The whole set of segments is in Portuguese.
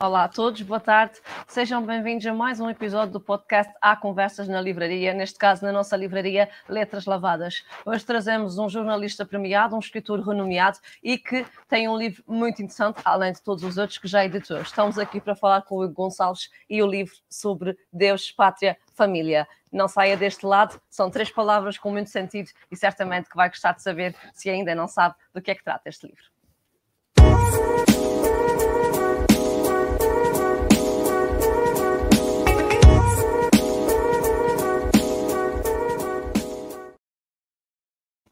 Olá a todos, boa tarde. Sejam bem-vindos a mais um episódio do podcast Há Conversas na Livraria, neste caso na nossa livraria Letras Lavadas. Hoje trazemos um jornalista premiado, um escritor renomeado e que tem um livro muito interessante, além de todos os outros que já editou. Estamos aqui para falar com o Hugo Gonçalves e o livro sobre Deus, Pátria, Família. Não saia deste lado, são três palavras com muito sentido e certamente que vai gostar de saber se ainda não sabe do que é que trata este livro.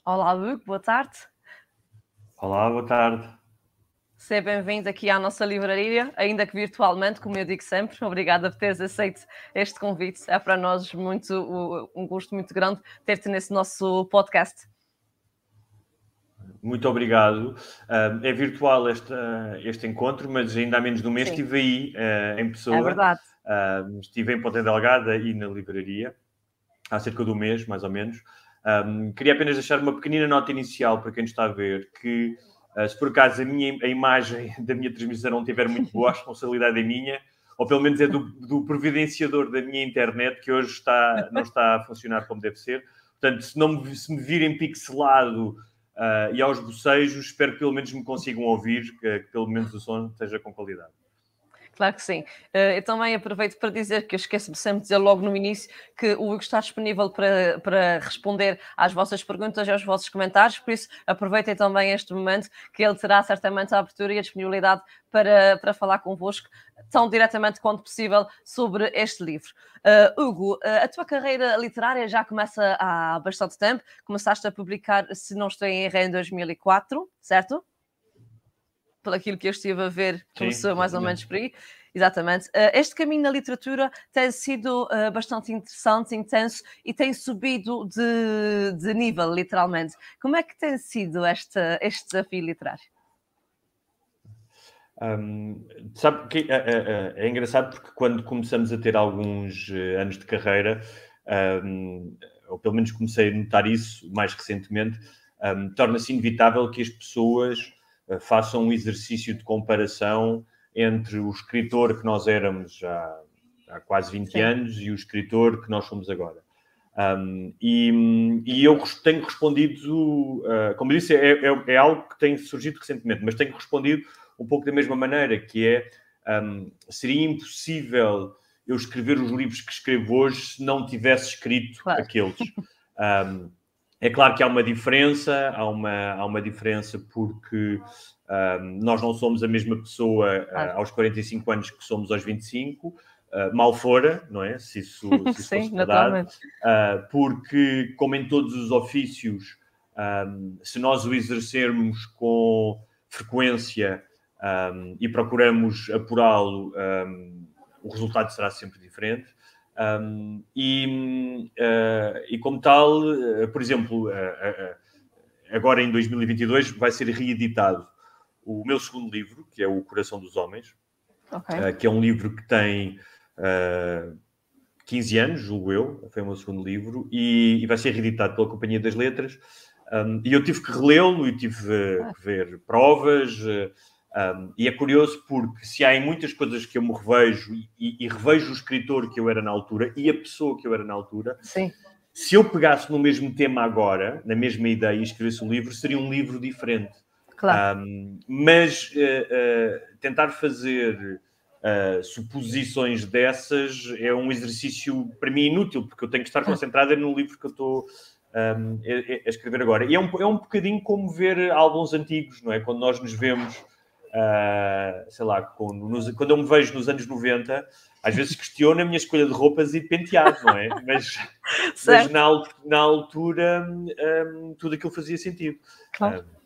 Olá, Hugo, boa tarde. Olá, boa tarde. Seja bem-vindo aqui à nossa livraria, ainda que virtualmente, como eu digo sempre. Obrigada por teres aceito este convite. É para nós muito, um gosto muito grande ter-te nesse nosso podcast. Muito obrigado. É virtual este, este encontro, mas ainda há menos de um mês Sim. estive aí eh, em pessoa. É verdade. Estive em Ponta Delgada e na livraria, há cerca de um mês, mais ou menos. Um, queria apenas deixar uma pequenina nota inicial para quem está a ver que uh, se por acaso a, minha, a imagem da minha transmissão não estiver muito boa, a responsabilidade é minha, ou pelo menos é do, do providenciador da minha internet que hoje está, não está a funcionar como deve ser. Portanto, se, não me, se me virem pixelado uh, e aos bocejos, espero que pelo menos me consigam ouvir, que, que pelo menos o som esteja com qualidade. Claro que sim. Eh, eu também aproveito para dizer que eu esqueço-me sempre de dizer logo no início que o Hugo está disponível para, para responder às vossas perguntas e aos vossos comentários, por isso aproveitem também este momento que ele terá certamente a abertura e a disponibilidade para, para falar convosco tão diretamente quanto possível sobre este livro. Uh, Hugo, uh, a tua carreira literária já começa há bastante tempo, começaste a publicar, se não estou em erro, em 2004, certo? Por aquilo que eu estive a ver, começou Sim, mais ou menos por aí. Exatamente. Uh, este caminho na literatura tem sido uh, bastante interessante, intenso e tem subido de, de, nível, literalmente. Como é que tem sido este, este desafio literário? Um, sabe que é, é, é, engraçado porque quando começamos a ter alguns eh, anos de carreira, um, ou pelo menos comecei a notar isso mais recentemente, um, torna-se inevitável que as pessoas façam um exercício de comparação entre o escritor que nós éramos já há quase 20 Sim. anos e o escritor que nós somos agora. Um, e, e, eu tenho respondido, uh, como disse, é, é, é, algo que tem surgido recentemente, mas tenho respondido um pouco da mesma maneira, que é, um, seria impossível eu escrever os livros que escrevo hoje se não tivesse escrito claro. aqueles. Um, é claro que há uma diferença, há uma, há uma diferença porque um, nós não somos a mesma pessoa uh, aos 45 anos que somos aos 25, uh, mal fora, não é? Se isso, se isso Sim, verdade. Uh, porque, como em todos os ofícios, um, se nós o exercermos com frequência um, e procuramos apurá-lo, o resultado será sempre diferente. Um, e, uh, e, como tal, uh, por exemplo, uh, agora em 2022 vai ser reeditado o meu segundo livro, que é O Coração dos Homens, okay. que é um livro que tem 15 anos, julgo eu, foi o meu segundo livro, e, e vai ser reeditado pela Companhia das Letras. Um, e eu tive que relê-lo e tive ah. que ver provas. Um, e é curioso porque se há em muitas coisas que eu me revejo e, e, revejo o escritor que eu era na altura e a pessoa que eu era na altura, Sim. se eu pegasse no mesmo tema agora, na mesma ideia e escrevesse um livro, seria um livro diferente. Claro. Um, mas uh, uh, tentar fazer uh, suposições dessas é um exercício para mim inútil, porque eu tenho que estar concentrado no livro que eu estou um, a, a, escrever agora. E é um, é um bocadinho como ver álbuns antigos, não é? Quando nós nos vemos uh, sei lá, quando, nos, quando eu me vejo nos anos 90, às vezes questiono a minha escolha de roupas e penteado, não é? Mas, mas na, na, altura um, tudo aquilo fazia sentido. Claro. Um,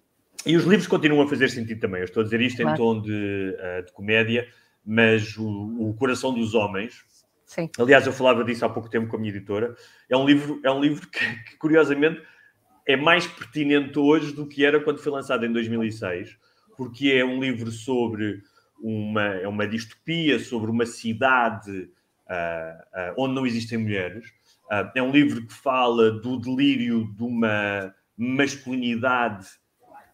e os livros continuam a fazer sentido também. Eu estou a dizer isto claro. em tom de, uh, de comédia, mas o, o, Coração dos Homens, Sim. aliás, eu falava disso há pouco tempo com a minha editora, é um livro, é um livro que, que curiosamente é mais pertinente hoje do que era quando foi lançado em 2006 porque é um livro sobre uma, é uma distopia, sobre uma cidade uh, uh, onde não existem mulheres. Uh, é um livro que fala do delírio de uma masculinidade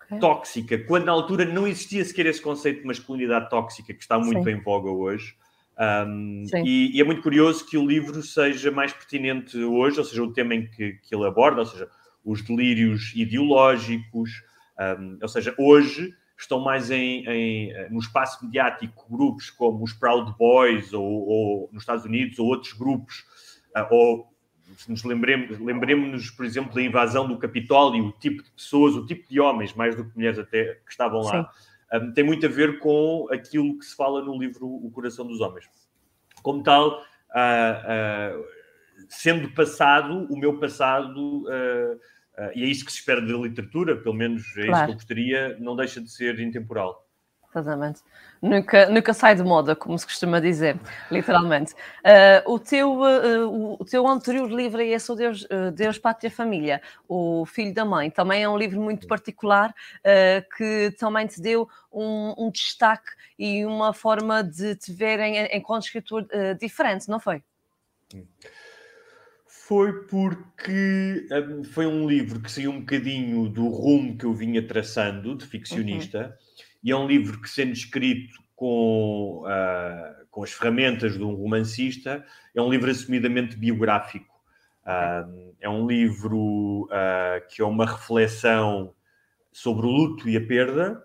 okay. tóxica, quando na altura não existia sequer esse conceito de masculinidade tóxica que está muito Sim. em voga hoje. Um, e, e, é muito curioso que o livro seja mais pertinente hoje, ou seja, o tema em que, que ele aborda, ou seja, os delírios ideológicos, um, ou seja, hoje estão mais em, em, no espaço mediático grupos como os Proud Boys ou, ou nos Estados Unidos ou outros grupos, uh, ou se nos lembremos, lembremos-nos, por exemplo, da invasão do Capitólio, o tipo de pessoas, o tipo de homens, mais do que mulheres até, que estavam lá, um, tem muito a ver com aquilo que se fala no livro O Coração dos Homens. Como tal, uh, uh, sendo passado, o meu passado, uh, e é isso que se espera da literatura, pelo menos é claro. isso que eu gostaria, não deixa de ser intemporal. Exatamente. Nunca, nunca sai de moda, como se costuma dizer, literalmente. Uh, o, teu, uh, o teu anterior livro é esse, o Deus, uh, Deus, Pátria, Família, o Filho da Mãe. Também é um livro muito particular que também te deu um, um, destaque e uma forma de te verem enquanto escritor diferente, não foi? Foi porque um, foi um livro que saiu um bocadinho do rumo que eu vinha traçando, de ficcionista. Uhum e é um livro que, sendo escrito com, uh, com as ferramentas de um romancista, é um livro assumidamente biográfico. Uh, é um livro uh, que é uma reflexão sobre o luto e a perda,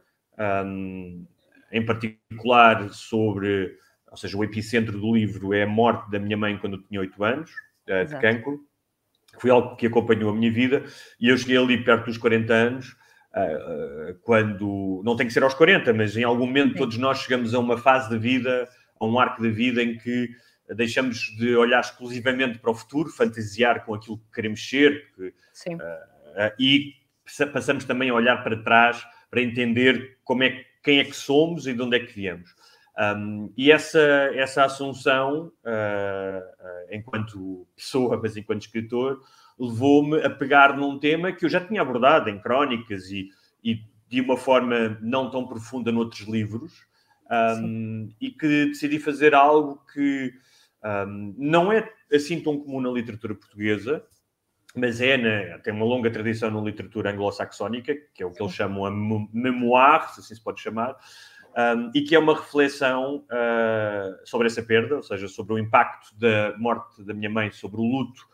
um, em particular sobre, ou seja, o epicentro do livro é a morte da minha mãe quando eu tinha 8 anos, de cancro. Foi algo que acompanhou a minha vida e eu cheguei ali perto dos 40 anos uh, quando não tem que ser aos 40, mas em algum momento todos nós chegamos a uma fase da vida, a um arco da vida em que deixamos de olhar exclusivamente para o futuro, fantasiar com aquilo que queremos ser que, uh, e passamos também a olhar para trás para entender como é, quem é que somos e de onde é que viemos. Um, e essa, essa assunção, uh, enquanto pessoa, mas enquanto escritor, levou-me a pegar num tema que eu já tinha abordado em crónicas e, e de uma forma não tão profunda noutros livros, um, e que decidi fazer algo que um, não é assim tão comum na literatura portuguesa, mas é na, tem uma longa tradição na literatura anglo-saxónica, que é o que eles chamam a memoir, se assim se pode chamar, um, e que é uma reflexão uh, sobre essa perda, ou seja, sobre o impacto da morte da minha mãe, sobre o luto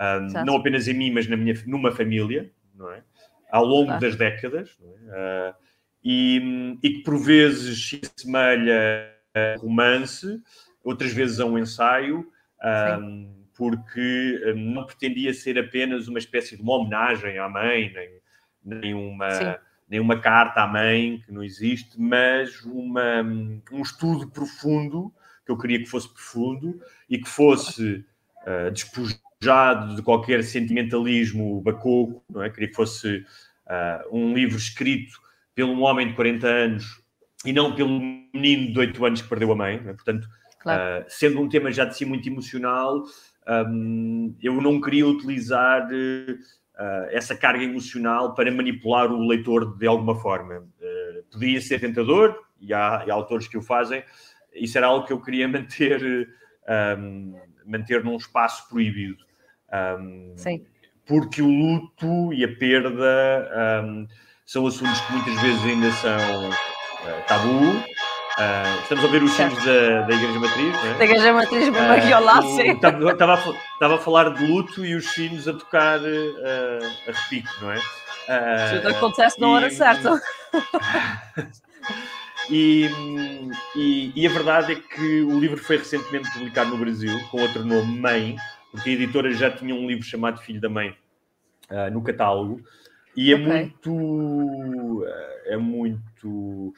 um, não apenas em mim, mas na minha, numa família, não é? Ao longo claro. das décadas, é? uh, e, e, que por vezes se assemelha a romance, outras vezes a um ensaio, um, porque não pretendia ser apenas uma espécie de uma homenagem à mãe, nem, nem uma nem uma carta à mãe, que não existe, mas uma, um estudo profundo, que eu queria que fosse profundo e que fosse uh, despojado de qualquer sentimentalismo bacoco, não é? Queria que fosse uh, um livro escrito por um homem de 40 anos e não pelo menino de 8 anos que perdeu a mãe, é? portanto, claro. uh, sendo um tema já de si muito emocional, um, eu não queria utilizar essa carga emocional para manipular o leitor de alguma forma. podia ser tentador, e há, e há, autores que o fazem, isso era algo que eu queria manter, um, manter num espaço proibido. Um, Sim. Porque o luto e a perda um, são assuntos que muitas vezes ainda são uh, tabu. Uh, estamos a ver os sinos da, da Igreja Matriz, né? Da Igreja Matriz, mesmo aqui ao lado, sim. Estava a, falar de luto e os sinos a tocar uh, a repique, não é? Uh, Tudo acontece na hora certa. E, e, e, a verdade é que o livro foi recentemente publicado no Brasil com outro nome, Mãe, porque a editora já tinha um livro chamado Filho da Mãe uh, no catálogo e é okay. muito é muito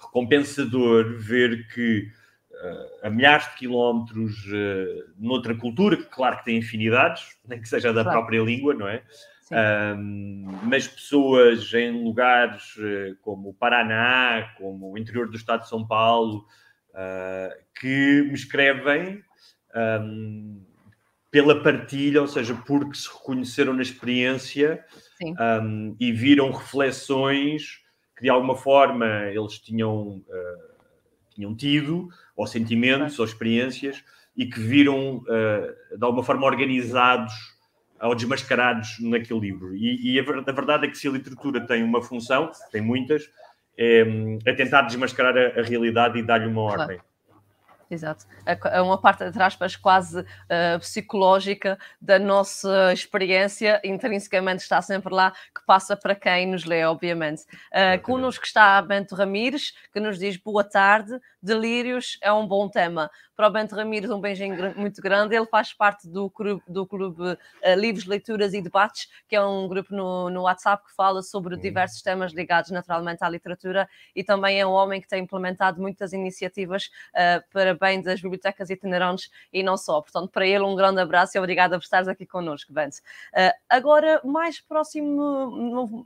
recompensador ver que uh, a milhares de quilómetros uh, noutra cultura, que claro que tem afinidades, nem que seja da claro. própria língua, não é? mas pessoas em lugares como o Paraná, como o interior do estado de São Paulo, que me escrevem um, pela partilha, ou seja, porque se reconheceram na experiência um, e viram reflexões que de alguma forma eles tinham, uh, tinham tido, ou sentimentos, ou experiências, e que viram uh, de alguma forma organizados ou desmascarados naquele livro. E, e a, a, verdade é que se a literatura tem uma função, tem muitas, é, é tentar desmascarar a, a realidade e dar-lhe uma ordem. Claro. Exato. É uma parte, entre aspas, quase uh, psicológica da nossa experiência, intrinsecamente está sempre lá, que passa para quem nos lê, obviamente. Uh, connosco está Bento Ramires, que nos diz boa tarde, delírios é um bom tema para o Bento Ramires um beijinho muito grande. Ele faz parte do clube, do clube uh, Livros, Leituras e Debates, que é um grupo no, no WhatsApp que fala sobre uhum. diversos temas ligados naturalmente à literatura e também é um homem que tem implementado muitas iniciativas uh, para bem das bibliotecas itinerantes e não só. Portanto, para ele um grande abraço e obrigada por estares aqui connosco, Bento. Uh, agora, mais próximo,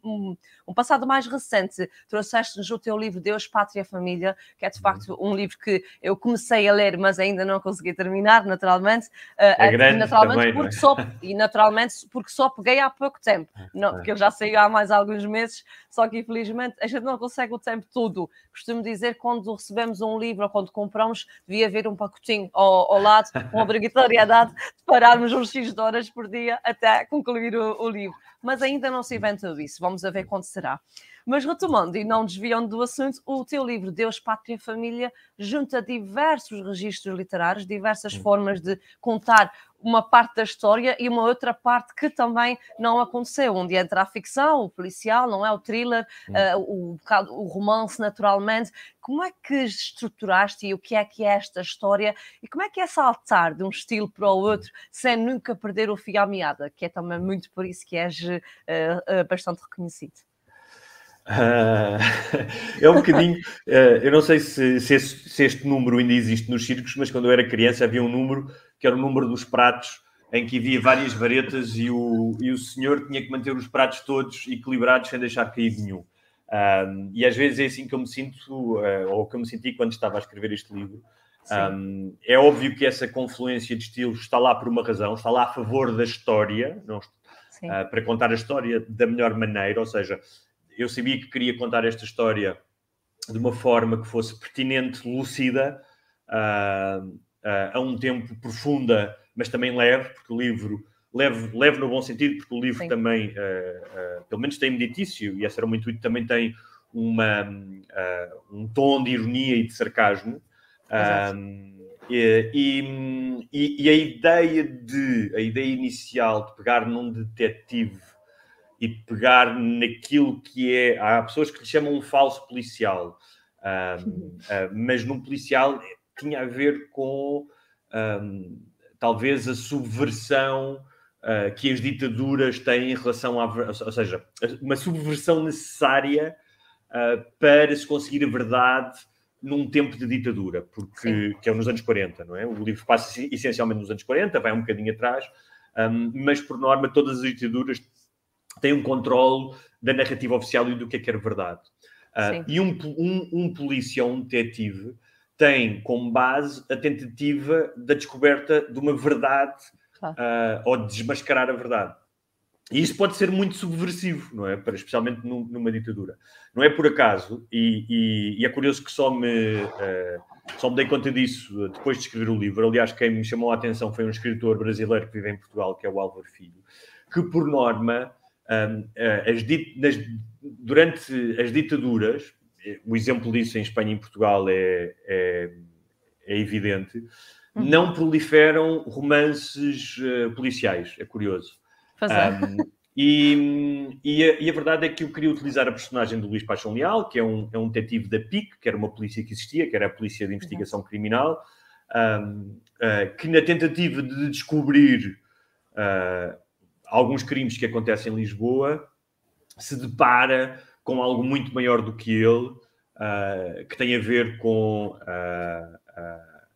um, um passado mais recente, trouxeste-nos o teu livro Deus, Pátria, Família, que é de uhum. facto um livro que eu comecei a ler, mas ainda não consegui terminar, naturalmente. Eh, é grande naturalmente também, é? porque só, e naturalmente porque só peguei há pouco tempo, ah, não, porque ele já saiu há mais alguns meses, só que infelizmente a gente não consegue o tempo todo. Costumo dizer quando recebemos um livro ou quando compramos, devia haver um pacotinho ao, ao lado, uma obrigatoriedade de pararmos uns X de horas por dia até concluir o, o livro. Mas ainda não se inventou isso, vamos a ver quando será. Mas retomando e não desviando do assunto, o teu livro Deus, Pátria e Família junta diversos registros literários, diversas formas de contar uma parte da história e uma outra parte que também não aconteceu, onde entra a ficção, o policial, não é? O thriller, uh, o, o romance, naturalmente. Como é que estruturaste e o que é que é esta história e como é que é saltar de um estilo para o outro sem nunca perder o fio à meada, que é também muito por isso que és uh, uh, bastante reconhecido? É um bocadinho. Uh, eu não sei se, se, este, se, este, número ainda existe nos circos, mas quando eu era criança havia um número que era o número dos pratos, em que havia várias varetas e o, e o senhor tinha que manter os pratos todos equilibrados sem deixar cair nenhum. Um, e às vezes é assim que eu me sinto, uh, ou que eu me senti quando estava a escrever este livro. Um, é óbvio que essa confluência de estilos está lá por uma razão, está lá a favor da história, não, uh, para contar a história da melhor maneira, ou seja, eu sabia que queria contar esta história de uma forma que fosse pertinente, lúcida, uh, uh, a um tempo profunda, mas também leve, porque o livro leve, leve no bom sentido, porque o livro Sim. também, uh, pelo menos tem meditício, e esse era o meu intuito, também tem uma, um tom de ironia e de sarcasmo. E, e, e, a ideia de a ideia inicial de pegar num detetive e pegar naquilo que é. Há pessoas que lhe chamam um falso policial, um, uh, mas num policial tinha a ver com um, talvez a subversão uh, que as ditaduras têm em relação à. Ou seja, uma subversão necessária uh, para se conseguir a verdade num tempo de ditadura, porque que é nos anos 40, não é? O livro passa essencialmente nos anos 40, vai um bocadinho atrás, um, mas por norma todas as ditaduras tem um controle da narrativa oficial e do que é que é verdade. Uh, e um, um, um polícia ou um detetive tem como base a tentativa da descoberta de uma verdade claro. uh, ou de desmascarar a verdade. E isso pode ser muito subversivo, não é? Para, especialmente num, numa ditadura. Não é por acaso, e, e, e é curioso que só me, uh, só me dei conta disso depois de escrever o livro. Aliás, quem me chamou a atenção foi um escritor brasileiro que vive em Portugal, que é o Álvaro Filho, que por norma as dit, nas, durante as ditaduras, o exemplo disso em Espanha e em Portugal é, é, é evidente, uhum. não proliferam romances uh, policiais. É curioso. Um, e, e, a, e, a, verdade é que eu queria utilizar a personagem do Luís Paixão Leal, que é um, é um detetive da PIC, que era uma polícia que existia, que era a Polícia de Investigação uhum. Criminal, um, uh, que na tentativa de descobrir uh, alguns crimes que acontecem em Lisboa, se depara com algo muito maior do que ele, uh, que tem a ver com, uh, uh,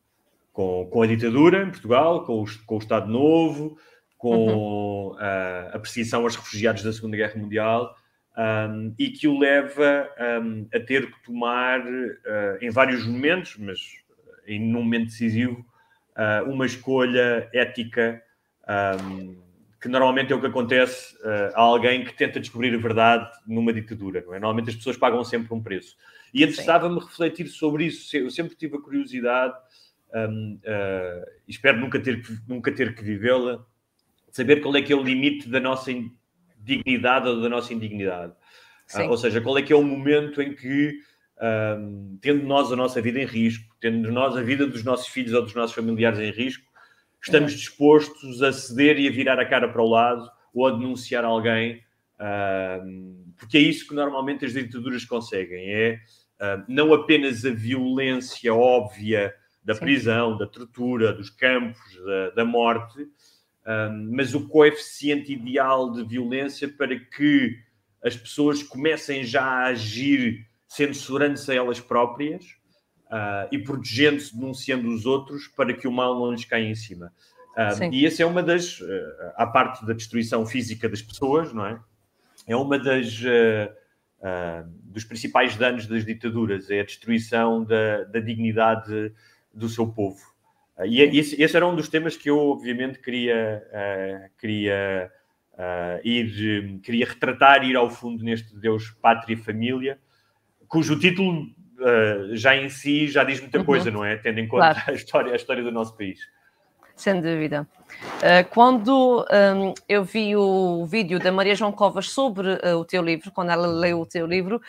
com, com, a ditadura em Portugal, com o, com o Estado Novo, com uhum. a perseguição aos refugiados da Segunda Guerra Mundial. Um, e que o leva um, a ter que tomar, em vários momentos, mas em num momento decisivo, uma escolha ética um, que normalmente é o que acontece uh, a alguém que tenta descobrir a verdade numa ditadura, não é? Normalmente as pessoas pagam sempre um preço. E interessava-me refletir sobre isso. Eu sempre tive a curiosidade, um, uh, espero nunca ter, nunca ter que vivê-la, saber qual é que é o limite da nossa dignidade ou da nossa indignidade. Uh, ou seja, qual é que é o momento em que, um, tendo nós a nossa vida em risco, tendo nós a vida dos nossos filhos ou dos nossos familiares em risco, estamos é. dispostos a ceder e a virar a cara para o lado ou a denunciar alguém, porque é isso que normalmente as ditaduras conseguem, é não apenas a violência óbvia da Sim. prisão, da tortura, dos campos, da, da morte, mas o coeficiente ideal de violência para que as pessoas comecem já a agir censurando-se a elas próprias uh, e protegendo-se, denunciando os outros para que o mal não lhes caia em cima. Uh, e essa é uma das, uh, à parte da destruição física das pessoas, não é? É uma das dos principais danos das ditaduras, é a destruição da, da dignidade do seu povo. e esse, esse, era um dos temas que eu, obviamente, queria, queria uh, ir, queria retratar, ir ao fundo neste Deus, Pátria e Família, cujo título uh, já em si já diz muita uhum. coisa, não é? Tendo em conta claro. a, história, a história do nosso país. Sem dúvida. Uh, quando um, eu vi o vídeo da Maria João Covas sobre uh, o teu livro, quando ela leu o teu livro,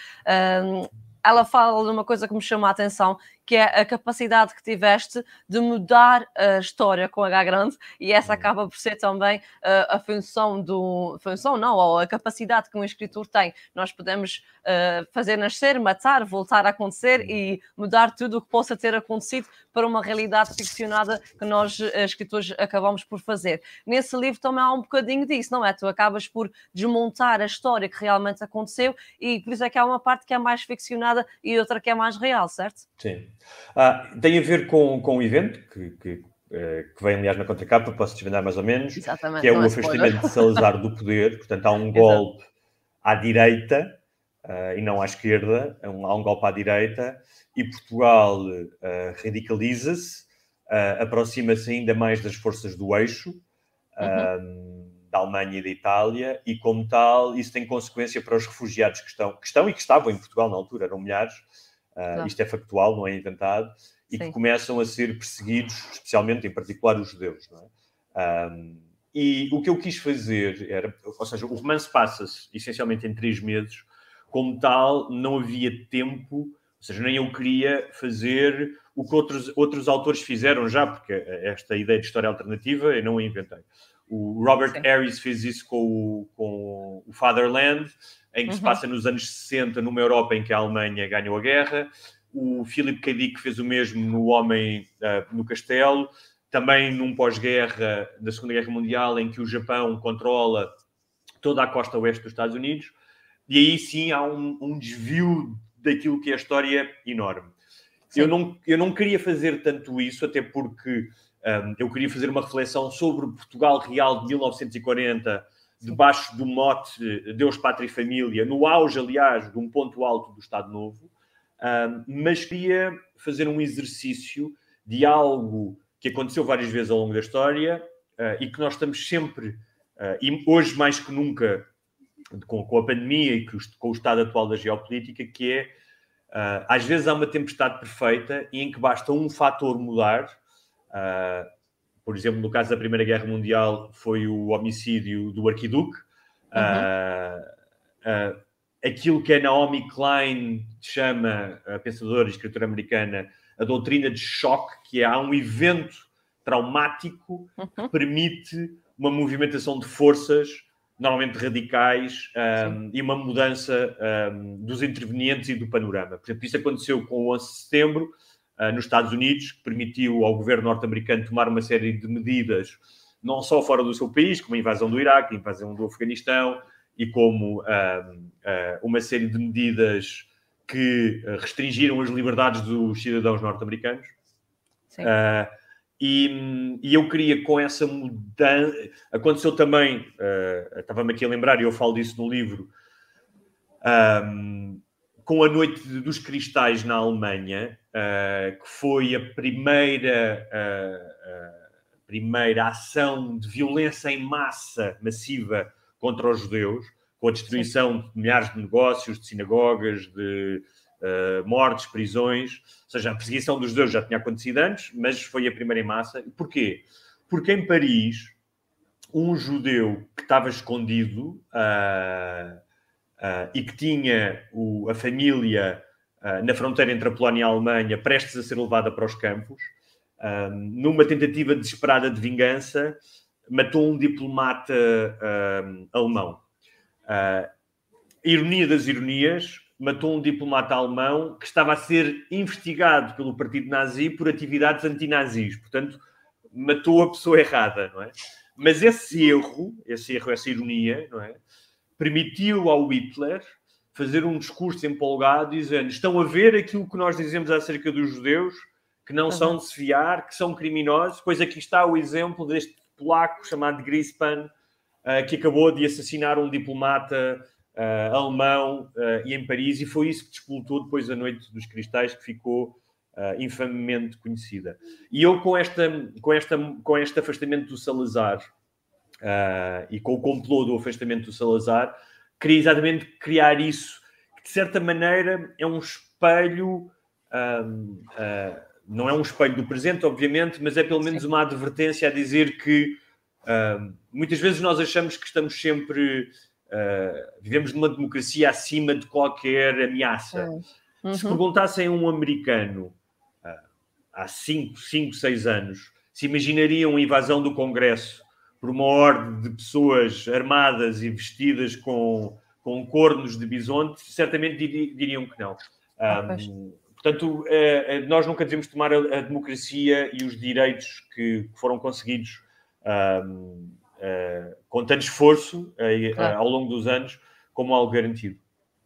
um, ela fala de uma coisa que me chama a atenção, que é a capacidade que tiveste de mudar a história com H grande, e essa uhum. acaba por ser também uh, a função do. função não, ou a capacidade que um escritor tem. Nós podemos uh, fazer nascer, matar, voltar a acontecer uhum. e mudar tudo o que possa ter acontecido para uma realidade ficcionada que nós, uh, escritores, acabamos por fazer. Nesse livro também há um bocadinho disso, não é? Tu acabas por desmontar a história que realmente aconteceu e por isso é que há uma parte que é mais ficcionada e outra que é mais real, certo? Sim. Ah, tem a ver com, com o evento, que, que, eh, que vem, aliás, na contracapa, posso desvendar mais ou menos, Exatamente, que é o é afastamento de Salazar do poder. Portanto, há um golpe à direita uh, e não à esquerda, há um, há um golpe à direita, e Portugal uh, radicaliza-se, uh, aproxima-se ainda mais das forças do eixo. Uhum. da Alemanha e da Itália, e como tal, isso tem consequência para os refugiados que estão, que estão e que estavam em Portugal na altura, eram milhares, Uh, isto é factual, não é inventado, e Sim. que começam a ser perseguidos, especialmente, em particular, os judeus. É? Um, e o que eu quis fazer era, ou seja, o romance passa-se essencialmente em três meses, como tal, não havia tempo, ou seja, nem eu queria fazer o que outros, outros autores fizeram já, porque esta ideia de história alternativa eu não a inventei. O Robert Sim. Harris fez isso com o, com o Fatherland, em que uhum. se passa nos anos 60, numa Europa em que a Alemanha ganhou a guerra. O Philip K. Dick fez o mesmo no Homem uh, no Castelo, também num pós-guerra da Segunda Guerra Mundial, em que o Japão controla toda a costa oeste dos Estados Unidos. E aí sim há um, um desvio daquilo que é a história enorme. Eu não, eu não queria fazer tanto isso, até porque eu queria fazer uma reflexão sobre Portugal real de 1940 debaixo do mote Deus, Pátria e Família, no auge, aliás, de um ponto alto do Estado Novo, mas queria fazer um exercício de algo que aconteceu várias vezes ao longo da história uh, e que nós estamos sempre, uh, e hoje mais que nunca, com, a pandemia e com o estado atual da geopolítica, que é, às vezes há uma tempestade perfeita e em que basta um fator mudar, por exemplo, no caso da Primeira Guerra Mundial, foi o homicídio do arquiduque. Uhum. Uh, uh, aquilo que a Naomi Klein chama, a pensadora e escritora americana, a doutrina de choque, que é há um evento traumático uhum. que permite uma movimentação de forças, normalmente radicais, um, e uma mudança um, dos intervenientes e do panorama. Por exemplo, isso aconteceu com o 11 de setembro, uh, nos Estados Unidos, que permitiu ao governo norte-americano tomar uma série de medidas, não só fora do seu país, como a invasão do Iraque, a invasão do Afeganistão, e como uh, uh, uma série de medidas que restringiram as liberdades dos cidadãos norte-americanos. E, e, eu queria com essa mudança. Aconteceu também, uh, estava-me aqui a lembrar, e eu falo disso no livro, um, com a Noite dos Cristais na Alemanha, uh, que foi a primeira, uh, primeira ação de violência em massa massiva contra os judeus, com a destruição Sim. de milhares de negócios, de sinagogas, de uh, mortes, prisões. Ou seja, a perseguição dos judeus já tinha acontecido antes, mas foi a primeira em massa. Porquê? Porque em Paris um judeu que estava escondido uh, uh, e que tinha o, a família uh, na fronteira entre a Polónia e a Alemanha prestes a ser levada para os campos, numa tentativa desesperada de vingança, matou um diplomata alemão. ironia das ironias, matou um diplomata alemão que estava a ser investigado pelo partido nazi por atividades antinazis. Portanto, matou a pessoa errada, não é? Mas esse erro, esse erro, essa ironia, não é? Permitiu ao Hitler fazer um discurso empolgado dizendo: estão a ver aquilo que nós dizemos acerca dos judeus, que não uhum. são de se fiar, que são criminosos. Pois aqui está o exemplo deste polaco chamado Grispan, uh, que acabou de assassinar um diplomata uh, alemão uh, e em Paris, e foi isso que despoltou depois a Noite dos Cristais, que ficou infamemente conhecida. E eu, com, esta, com, esta, com este afastamento do Salazar uh, e com o complô do afastamento do Salazar, queria exatamente criar isso, que de certa maneira é um espelho. Uh, não é um espelho do presente, obviamente, mas é pelo menos uma advertência a dizer que muitas vezes nós achamos que estamos sempre. vivemos numa democracia acima de qualquer ameaça. Uhum. Se perguntassem a um americano há 5, 5, 6 anos, se imaginariam uma invasão do Congresso por uma ordem de pessoas armadas e vestidas com, com cornos de bisonte, certamente diriam que não. Um, ah, portanto, eh, eh, nós nunca devemos tomar a, democracia e os direitos que foram conseguidos um, eh, com tanto esforço claro. ao longo dos anos como algo garantido.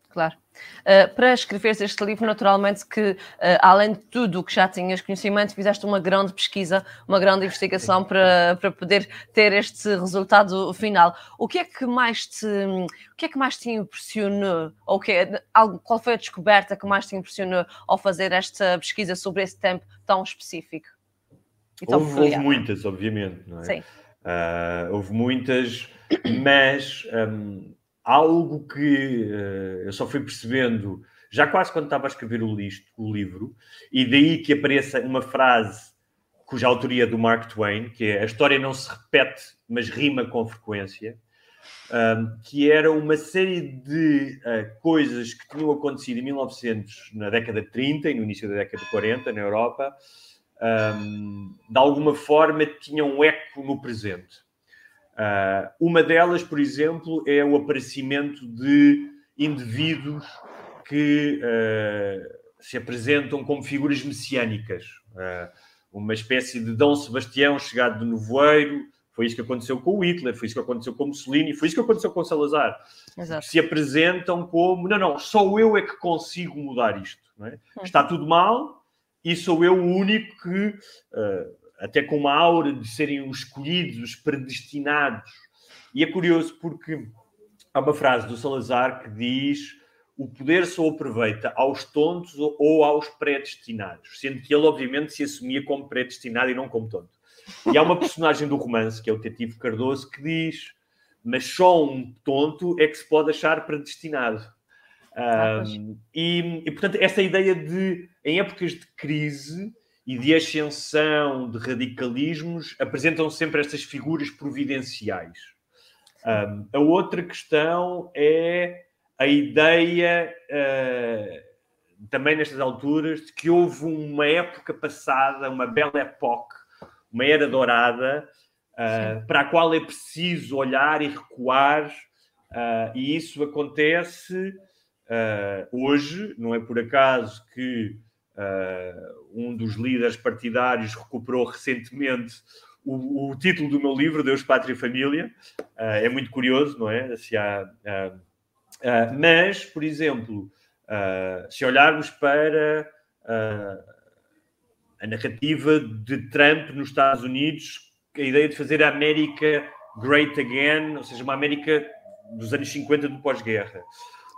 Claro. Uh, para escreveres este livro, naturalmente que, uh, além de tudo o que já tinhas conhecimento, fizeste uma grande pesquisa, uma grande investigação para, para poder ter este resultado final. O que é que mais te, o que é que mais te impressionou? Ou que, é, qual foi a descoberta que mais te impressionou ao fazer esta pesquisa sobre esse tempo tão específico? Tão houve, houve, muitas, obviamente, não é? Sim. Uh, houve muitas, mas... Um, algo que uh, eu só fui percebendo já quase quando estava a escrever o, listo, o livro, e daí que apareça uma frase cuja autoria é do Mark Twain, que é a história não se repete, mas rima com frequência, um, que era uma série de uh, coisas que tinham acontecido em 1900, na década de 30 e no início da década de 40, na Europa, um, de alguma forma tinham um eco no presente. Uh, uma delas, por exemplo, é o aparecimento de indivíduos que uh, se apresentam como figuras messiânicas. Uh, uma espécie de Dom Sebastião chegado de nevoeiro. Foi isso que aconteceu com o Hitler, foi isso que aconteceu com Mussolini, foi isso que aconteceu com Salazar. Exato. Se apresentam como: não, não, só eu é que consigo mudar isto. É? Hum. Está tudo mal e sou eu o único que uh, até com uma aura de serem os escolhidos, os predestinados. E é curioso porque há uma frase do Salazar que diz o poder só aproveita aos tontos ou aos predestinados, sendo que ele, obviamente, se assumia como predestinado e não como tonto. E há uma personagem do romance, que é o Tetivo Cardoso, que diz: Mas só um tonto é que se pode achar predestinado. Ah, um, e, e, portanto, essa ideia de, em épocas de crise, e de ascensão de radicalismos apresentam sempre estas figuras providenciais. Um, a outra questão é a ideia, uh, também nestas alturas, de que houve uma época passada, uma bela época, uma era dourada, uh, para a qual é preciso olhar e recuar, uh, e isso acontece hoje, não é por acaso que um dos líderes partidários recuperou recentemente o, o, título do meu livro, Deus, Pátria e Família. Uh, é muito curioso, não é? Se há, uh, mas, por exemplo, se olharmos para a narrativa de Trump nos Estados Unidos, a ideia de fazer a América great again, ou seja, uma América dos anos 50 do pós-guerra.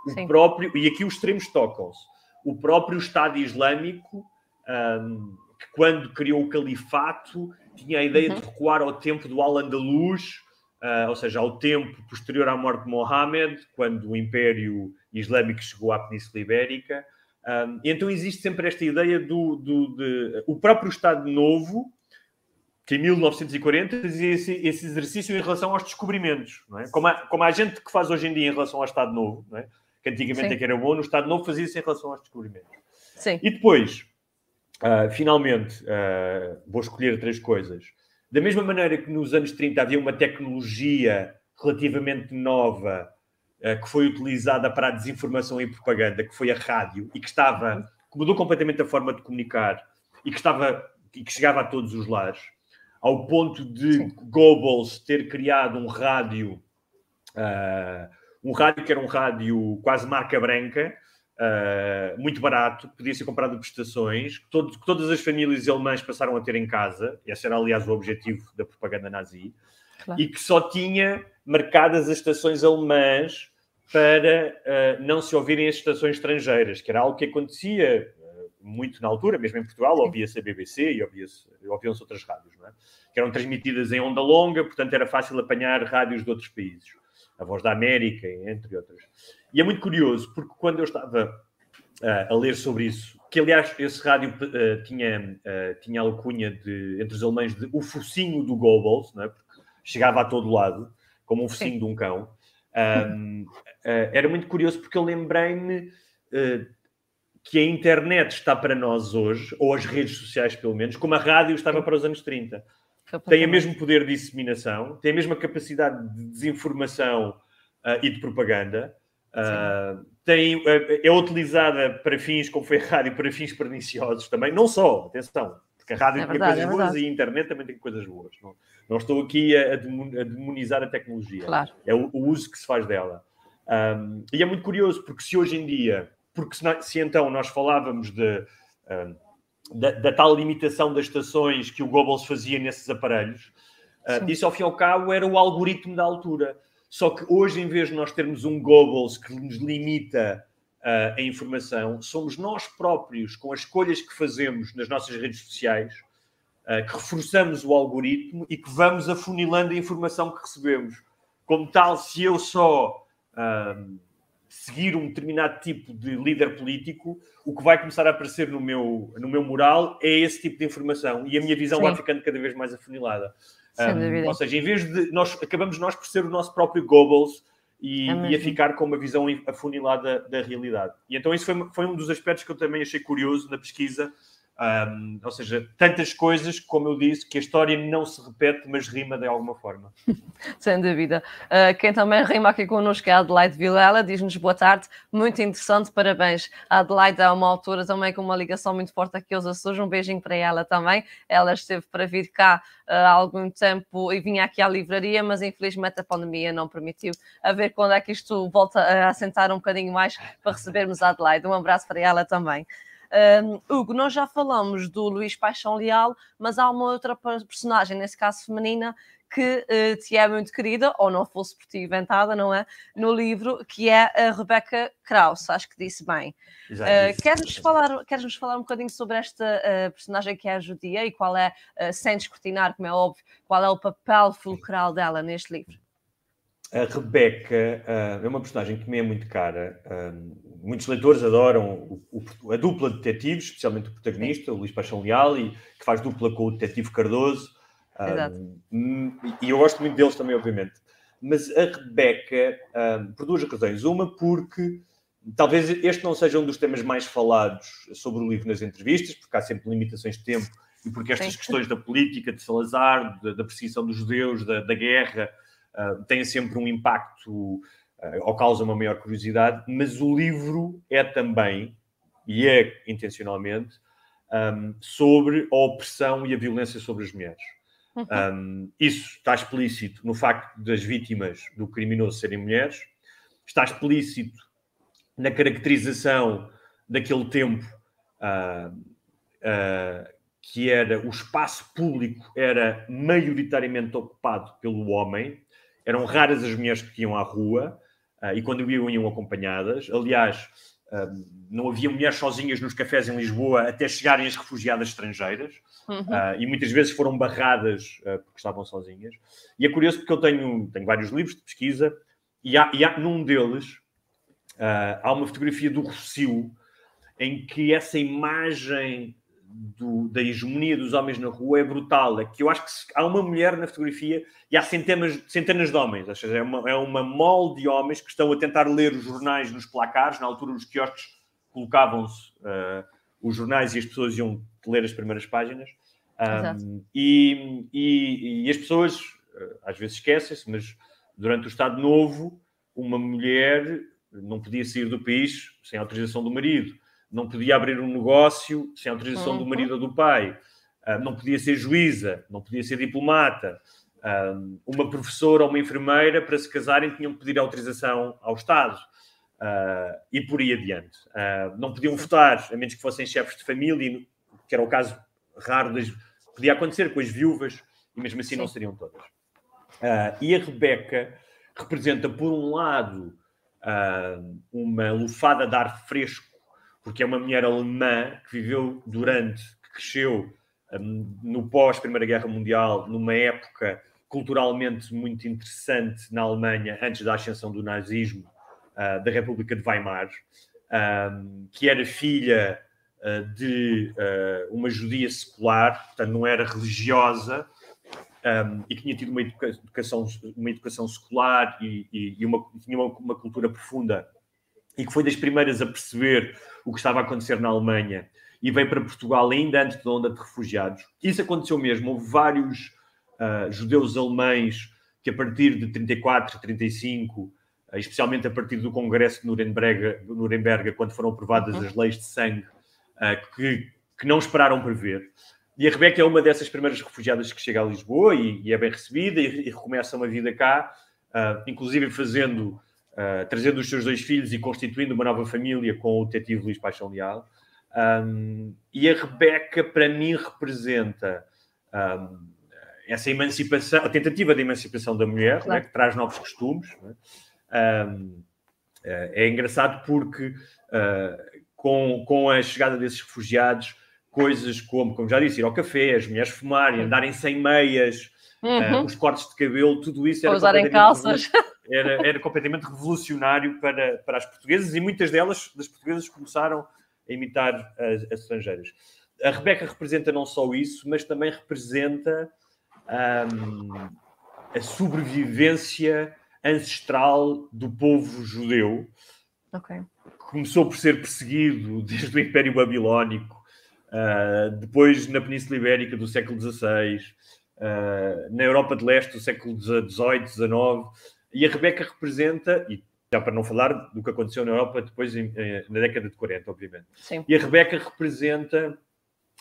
O próprio, e aqui os extremos tocam-se o próprio Estado Islâmico, um, que quando criou o califato, tinha a ideia uhum. de recuar ao tempo do Al-Andalus, uh, ou seja, ao tempo posterior à morte de Mohammed, quando o Império Islâmico chegou à Península Ibérica. Um, e então existe sempre esta ideia do, do de, o próprio Estado Novo que em 1940 fazia esse, esse, exercício em relação aos descobrimentos, é? Como há, como há gente que faz hoje em dia em relação ao Estado Novo, é? Que antigamente é que era bom, no Estado Novo fazia-se em relação aos descobrimentos. Sim. E depois, uh, finalmente, uh, vou escolher três coisas. Da mesma maneira que nos anos 30 havia uma tecnologia relativamente nova uh, que foi utilizada para a desinformação e propaganda, que foi a rádio, e que estava, que mudou completamente a forma de comunicar e que estava e que chegava a todos os lares, ao ponto de Sim. Goebbels ter criado um rádio, uh, um rádio que era um rádio quase marca branca, uh, muito barato, podia ser comprado por estações, que, todo, que todas as famílias alemãs passaram a ter em casa, esse era aliás o objetivo da propaganda nazi, claro. e que só tinha marcadas as estações alemãs para uh, não se ouvirem as estações estrangeiras, que era algo que acontecia muito na altura, mesmo em Portugal, ouvia-se a BBC e ouviam-se outras rádios, é? que eram transmitidas em onda longa, portanto era fácil apanhar rádios de outros países. A Voz da América, entre outras. E é muito curioso, porque quando eu estava uh, a ler sobre isso, que aliás esse rádio uh, tinha, uh, tinha a alcunha de, entre os alemães de o focinho do Goebbels, não é? porque chegava a todo lado, como um focinho Sim. de um cão. Um, era muito curioso porque eu lembrei-me que a internet está para nós hoje, ou as redes sociais pelo menos, como a rádio estava para os anos 30. Tem o mesmo poder de disseminação, tem a mesma capacidade de desinformação uh, e de propaganda. Uh, tem, uh, é utilizada para fins, como foi a rádio, para fins perniciosos também. Não só, atenção, porque a rádio é tem coisas é boas e a internet também tem coisas boas. Não, não estou aqui a, a, demonizar a tecnologia. Claro. É o, o, uso que se faz dela. Um, e é muito curioso, porque se hoje em dia porque se, se então nós falávamos de, uh, da, da, tal limitação das estações que o Goebbels fazia nesses aparelhos, uh, isso ao fim e ao cabo era o algoritmo da altura. Só que hoje, em vez de nós termos um Goebbels que nos limita uh, a informação, somos nós próprios, com as escolhas que fazemos nas nossas redes sociais, uh, que reforçamos o algoritmo e que vamos afunilando a informação que recebemos. Como tal, se eu só uh, seguir um determinado tipo de líder político, o que vai começar a aparecer no meu, no meu mural é esse tipo de informação e a minha visão Sim. vai ficando cada vez mais afunilada. Um, ou seja, em vez de nós acabamos nós por ser o nosso próprio Goebbels e, é e a ficar com uma visão afunilada da realidade. E então isso foi, foi um dos aspectos que eu também achei curioso na pesquisa, um, ou seja, tantas coisas, como eu disse, que a história não se repete, mas rima de alguma forma. Sem dúvida. Uh, quem também rima aqui connosco é a Adelaide Vilela, diz-nos boa tarde, muito interessante, parabéns. A Adelaide é uma autora também com uma ligação muito forte aqui aos Açores, um beijinho para ela também. Ela esteve para vir cá uh, há algum tempo e vinha aqui à livraria, mas infelizmente a pandemia não permitiu. A ver quando é que isto volta a assentar um bocadinho mais para recebermos a Adelaide. Um abraço para ela também. Um, Hugo, nós já falamos do Luís Paixão Leal, mas há uma outra personagem, nesse caso feminina, que uh, te é muito querida, ou não fosse por ti inventada, não é? No livro, que é a Rebecca Krauss, acho que disse bem. Uh, queres-nos falar, queres falar um bocadinho sobre esta uh, personagem que é a judia e qual é, sem descortinar, como é óbvio, qual é o papel fulcral dela neste livro? A Rebecca uh, é uma personagem que me é muito cara. Uh, muitos leitores adoram o, o, a dupla de detetives, especialmente o protagonista, Sim. o Luís Paixão Leal, e que faz dupla com o detetive Cardoso. Um, e eu gosto muito deles também, obviamente. Mas a Rebecca, um, por duas razões. Uma, porque talvez este não seja um dos temas mais falados sobre o livro nas entrevistas, porque há sempre limitações de tempo e porque estas Sim. questões da política, de Salazar, da, da perseguição dos judeus, da, da guerra, uh, têm sempre um impacto uh, ou causa uma maior curiosidade, mas o livro é também, e é intencionalmente, um, sobre a opressão e a violência sobre as mulheres. Uhum. Um, isso está explícito no facto das vítimas do criminoso serem mulheres, está explícito na caracterização daquele tempo uh, uh, que era o espaço público era maioritariamente ocupado pelo homem, eram raras as mulheres que iam à rua uh, e quando iam, iam acompanhadas. Aliás, uh, não havia mulheres sozinhas nos cafés em Lisboa até chegarem as refugiadas estrangeiras uhum. uh, e muitas vezes foram barradas porque estavam sozinhas. E é curioso porque eu tenho, tenho vários livros de pesquisa e, há, e há, num deles há uma fotografia do Rocio em que essa imagem do, da hegemonia dos homens na rua é brutal. É que eu acho que há uma mulher na fotografia e há centenas, centenas de homens. Ou seja, é uma, é uma mole de homens que estão a tentar ler os jornais nos placares. Na altura, os quiosques colocavam-se uh, os jornais e as pessoas iam ler as primeiras páginas. Um, e, e, e, as pessoas uh, às vezes esquecem-se, mas durante o Estado Novo, uma mulher não podia sair do país sem autorização do marido não podia abrir um negócio sem autorização uhum. do marido ou do pai, uh, não podia ser juíza, não podia ser diplomata. Uh, uma professora ou uma enfermeira, para se casarem, tinham que pedir autorização ao Estado. Uh, e por aí adiante. não podiam votar, a menos que fossem chefes de família, que era o caso raro, das, podia acontecer com as viúvas, e mesmo assim Sim. não seriam todas. e a Rebeca representa, por um lado, uma lufada de ar fresco porque é uma mulher alemã que viveu durante, que cresceu um, no pós-Primeira Guerra Mundial, numa época culturalmente muito interessante na Alemanha, antes da ascensão do nazismo, uh, da República de Weimar, um, que era filha uh, de uh, uma judia secular, portanto não era religiosa, um, e que tinha tido uma educação, uma educação secular e, e, e uma, tinha uma, uma cultura profunda e que foi das primeiras a perceber o que estava a acontecer na Alemanha e veio para Portugal ainda antes da onda de refugiados. Isso aconteceu mesmo. Houve vários uh, judeus alemães que, a partir de 34, 35, uh, especialmente a partir do Congresso de Nuremberg, Nuremberg quando foram aprovadas uhum. as leis de sangue, uh, que, que não esperaram para ver. E a Rebeca é uma dessas primeiras refugiadas que chega a Lisboa e, e é bem recebida e, e, recomeça uma vida cá, inclusive fazendo uh, trazendo os seus dois filhos e constituindo uma nova família com o detetive Luís Paixão Leal. Um, e a Rebeca, para mim, representa um, essa emancipação, a tentativa de emancipação da mulher, claro. né, que traz novos costumes. Né? Um, é engraçado porque uh, com, com a chegada desses refugiados, coisas como, como já disse, ir ao café, as mulheres fumarem, andarem sem meias, uhum. uh, os cortes de cabelo, tudo isso era usarem calças era, era completamente revolucionário para, para as portuguesas e muitas delas, das portuguesas, começaram a imitar as, as estrangeiras. A Rebeca representa não só isso, mas também representa um, a sobrevivência ancestral do povo judeu. Okay. Começou por ser perseguido desde o Império Babilónico, uh, depois na Península Ibérica do século XVI, uh, na Europa de Leste do século XVIII, XIX e a Rebeca representa, e já para não falar do que aconteceu na Europa depois eh, na década de 40, obviamente. Sim. E a Rebeca representa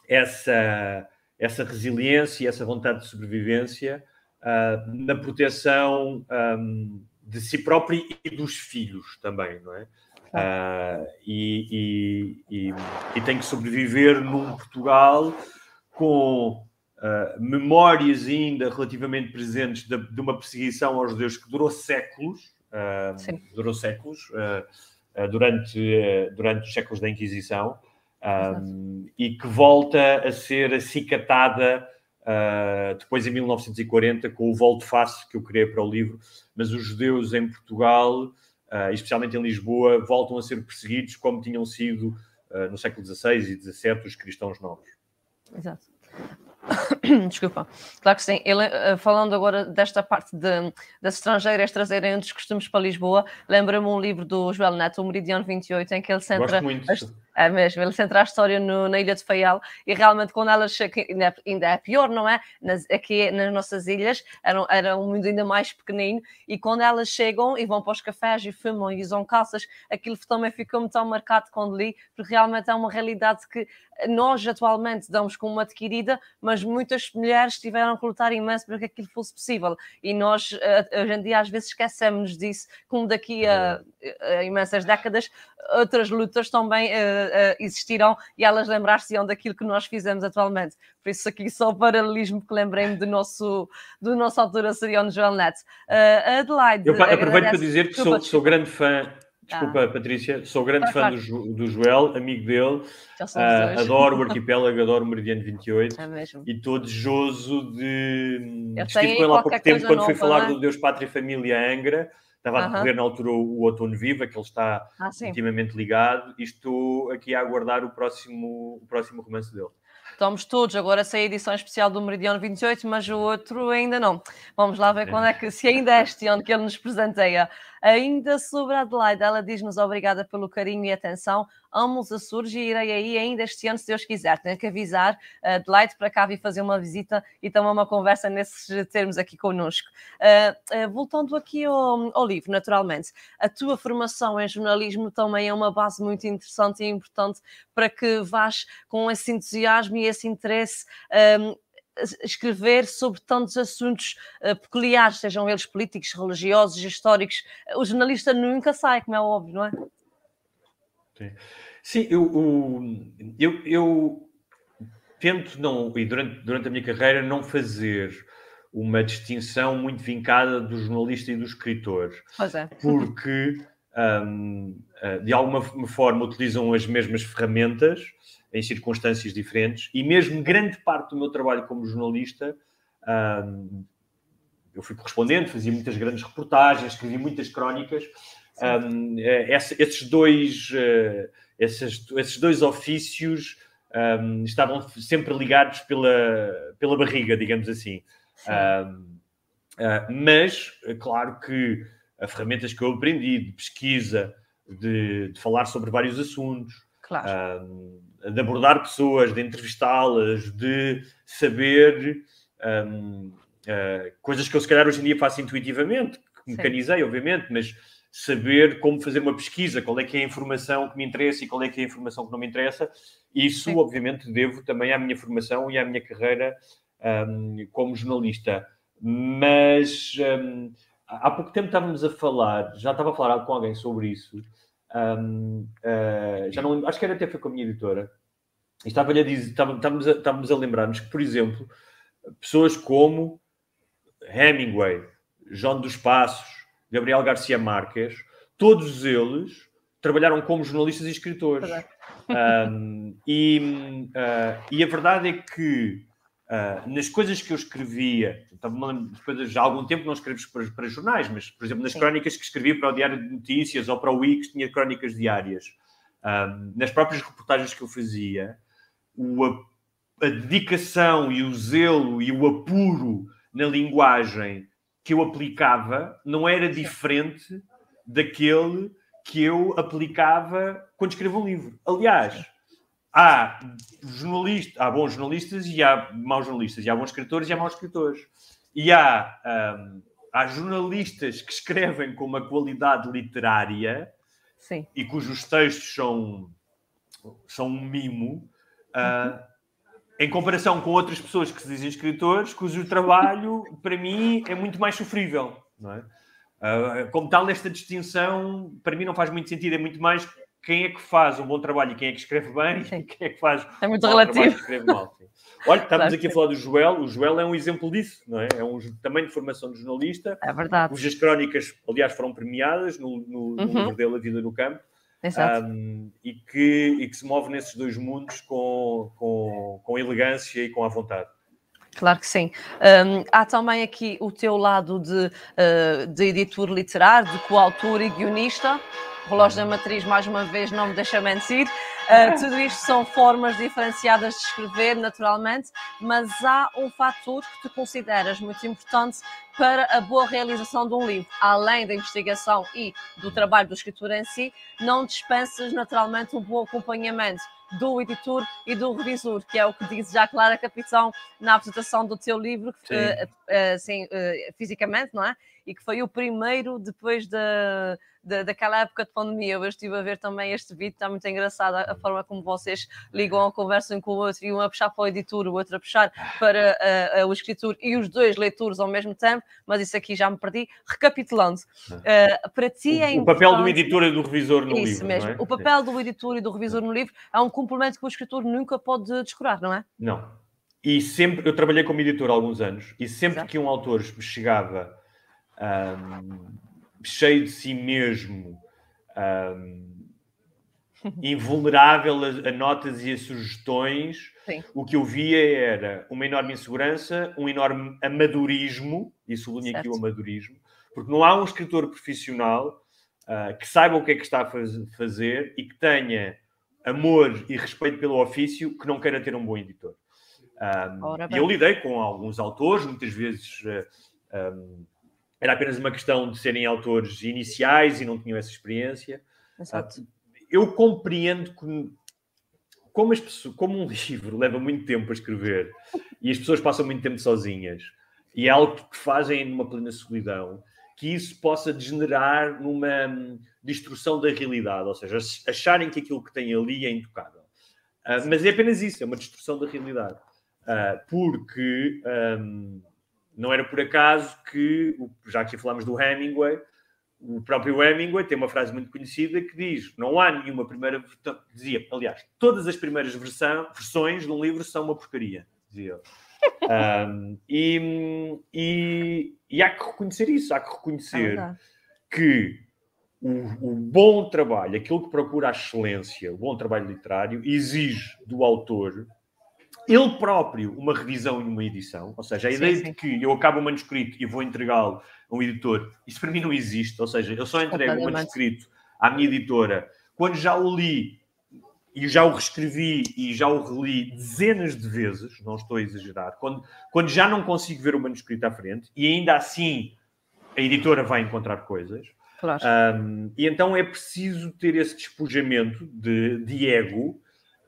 essa, essa resiliência e essa vontade de sobrevivência uh, na proteção um, de si própria e dos filhos também, não é? Uh, e, e, e, e, tem que sobreviver num Portugal com uh, memórias ainda relativamente presentes de, de, uma perseguição aos judeus que durou séculos, uh, durou séculos, uh, durante, durante os séculos da Inquisição, um, e que volta a ser acicatada depois em 1940 com o volte-face que eu criei para o livro, mas os judeus em Portugal, especialmente em Lisboa, voltam a ser perseguidos como tinham sido no século XVI e XVII os cristãos novos. Exato. Desculpa, claro que sim. Ele, eh, falando agora desta parte de, das estrangeiras trazerem outros costumes para Lisboa, lembra-me um livro do Joel Neto, o Meridiano 28, em que ele centra. É mesmo, ele centra a história no, na Ilha de Faial e realmente quando elas ainda é, ainda é pior, não é? Nas, aqui nas nossas ilhas era, era um mundo ainda mais pequenino e quando elas chegam e vão para os cafés e fumam e usam calças, aquilo também ficou-me tão marcado quando li, porque realmente é uma realidade que nós atualmente damos como adquirida, mas muitas mulheres tiveram que lutar imenso para que aquilo fosse possível e nós eh, hoje em dia às vezes esquecemos disso, como daqui a, a imensas décadas outras lutas também uh, uh, existirão e elas lembrar-se-ão daquilo que nós fizemos atualmente. Por isso aqui só o paralelismo que lembrei-me do nosso, do nosso altura seria o Joel Net. Uh, Adelaide... Eu aproveito para dizer que sou, sou grande fã Desculpa, ah. Patrícia, sou grande fã claro. do, do, Joel, amigo dele. Uh, adoro o arquipélago, adoro o Meridiano 28 é mesmo. e estou desejoso de. Estive com ele há pouco tempo quando fui falar é? do Deus, Pátria e Família Angra. Estava a decorrer na altura o, o Outono Viva, que ele está ah, intimamente ligado, e estou aqui a aguardar o próximo, o próximo romance dele. Estamos todos, agora sem a edição especial do Meridiano 28, mas o outro ainda não. Vamos lá ver quando é que, se ainda é este ano que ele nos presenteia. Ainda sobre Adelaide, ela diz-nos obrigada pelo carinho e atenção. Amo os Açores e irei aí ainda este ano, se Deus quiser. Tenho que avisar Adelaide para cá vir fazer uma visita e tomar uma conversa nesses termos aqui connosco. Uh, uh, voltando aqui ao, ao, livro, naturalmente, a tua formação em jornalismo também é uma base muito interessante e importante para que vás com esse entusiasmo e esse interesse. Um, escrever sobre tantos assuntos uh, peculiares, sejam eles políticos, religiosos, históricos. O jornalista nunca sai, como é óbvio, não é? Sim, Sim eu, eu, eu, tento não, e durante, durante a minha carreira, não fazer uma distinção muito vincada do jornalista e do escritor. Pois é. Porque, um, eh, de alguma forma, utilizam as mesmas ferramentas em circunstâncias diferentes, e mesmo grande parte do meu trabalho como jornalista, um, eu fui correspondente, fazia muitas grandes reportagens, escrevi muitas crónicas. Um, eh, esses, dois, uh, esses, esses dois ofícios um, estavam sempre ligados pela, pela barriga, digamos assim. Uh, mas, é claro que as ferramentas que eu aprendi de pesquisa, de, de falar sobre vários assuntos, claro de abordar pessoas, de entrevistá-las, de saber um, uh, eh, coisas que eu se calhar hoje em dia faço intuitivamente, que mecanizei, Sim. obviamente, mas saber como fazer uma pesquisa, qual é que é a informação que me interessa e qual é que é a informação que não me interessa. Isso, Sim. obviamente, devo também à minha formação e à minha carreira um, como jornalista. Mas um, há pouco tempo estávamos a falar, já estava a falar com alguém sobre isso, um, uh, ah, já não acho que era até foi com a minha editora. E estava-lhe a dizer, estávamos a, estávamos a lembrar-nos que, por exemplo, pessoas como Hemingway, João dos Passos, Gabriel Garcia Marques, todos eles trabalharam como jornalistas e escritores. Um, e, uh, e a verdade é que Uh, nas coisas que eu escrevia, depois já há algum tempo não escrevo para, para, jornais, mas, por exemplo, nas Sim. crónicas que escrevia para o Diário de Notícias ou para o Wix, tinha crónicas diárias. Uh, nas próprias reportagens que eu fazia, o, a, a, dedicação e o zelo e o apuro na linguagem que eu aplicava não era diferente daquele que eu aplicava quando escrevo um livro. Aliás, há jornalistas, há bons jornalistas e há maus jornalistas, e há bons escritores e há maus escritores. E há, um, há jornalistas que escrevem com uma qualidade literária Sim. e cujos textos são, são um mimo, uh, em comparação com outras pessoas que se dizem escritores, cujo trabalho, para mim, é muito mais sofrível. Não é? Uh, como tal, esta distinção, para mim, não faz muito sentido, é muito mais quem é que faz um bom trabalho e quem é que escreve bem sim. e quem é que faz é muito um relativo. trabalho e escreve mal. Olha, estamos aqui a falar do Joel. O Joel é um exemplo disso, não é? É um também de formação de jornalista. É verdade. Cujas crónicas, aliás, foram premiadas no, no, uhum. no livro dele, A Vida no Campo. Exato. Um, e, que, e que se move nesses dois mundos com, com, com elegância e com a vontade. Claro que sim. Um, há também aqui o teu lado de, uh, de editor literário, de coautor e guionista relógio da matriz, mais uma vez, não me deixa mentir. Uh, tudo isto são formas diferenciadas de escrever, naturalmente, mas há um fator que tu consideras muito importante para a boa realização de um livro. Além da investigação e do trabalho do escritor em si, não dispensas naturalmente um bom acompanhamento do editor e do revisor, que é o que diz já Clara Capitão na apresentação do teu livro, Sim. Uh, uh, fisicamente, não é? E que foi o primeiro depois da de, daquela época de pandemia. Eu estive a ver também este vídeo, está muito engraçado a, a forma como vocês ligam a conversa um com o outro, e um a puxar para o editor, o outro a puxar para uh, uh, o escritor e os dois leitores ao mesmo tempo, mas isso aqui já me perdi. Recapitulando, uh, para ti o, é O papel do editor e do revisor no isso livro. Isso mesmo, é? o papel do editor e do revisor no livro é um complemento que o escritor nunca pode descurar, não é? Não. E sempre, eu trabalhei como editor há alguns anos, e sempre Exato. que um autor chegava um, cheio de si mesmo, um, invulnerável a, a, notas e a sugestões, Sim. o que eu via era uma enorme insegurança, um enorme amadorismo, e sublinho aqui o amadorismo, porque não há um escritor profissional uh, que saiba o que é que está a faz, fazer e que tenha amor e respeito pelo ofício que não queira ter um bom editor. Um, e eu lidei com alguns autores, muitas vezes uh, eh, um, era apenas uma questão de serem autores iniciais e não tinham essa experiência. Uh, eu compreendo que, como, pessoas, como, um livro leva muito tempo a escrever e as pessoas passam muito tempo sozinhas e é algo que fazem numa plena solidão, que isso possa degenerar numa hum, destrução da realidade, ou seja, acharem que aquilo que têm ali é intocável. Uh, mas é apenas isso, é uma destrução da realidade. Uh, porque um, não era por acaso que, já que falámos do Hemingway, o próprio Hemingway tem uma frase muito conhecida que diz: Não há nenhuma primeira. Dizia, aliás, todas as primeiras versão, versões de um livro são uma porcaria. Dizia um, e, e, e, há que reconhecer isso, há que reconhecer é que o, o, bom trabalho, aquilo que procura a excelência, o bom trabalho literário, exige do autor ele próprio uma revisão e uma edição, ou seja, a sim, ideia sim. de que eu acabo o manuscrito e vou entregá-lo a um editor, isso para mim não existe, ou seja, eu só entrego o manuscrito à minha editora quando já o li e já o reescrevi e já o reli dezenas de vezes, não estou a exagerar, quando, quando já não consigo ver o manuscrito à frente e ainda assim a editora vai encontrar coisas. Claro. Um, e então é preciso ter esse despojamento de, de ego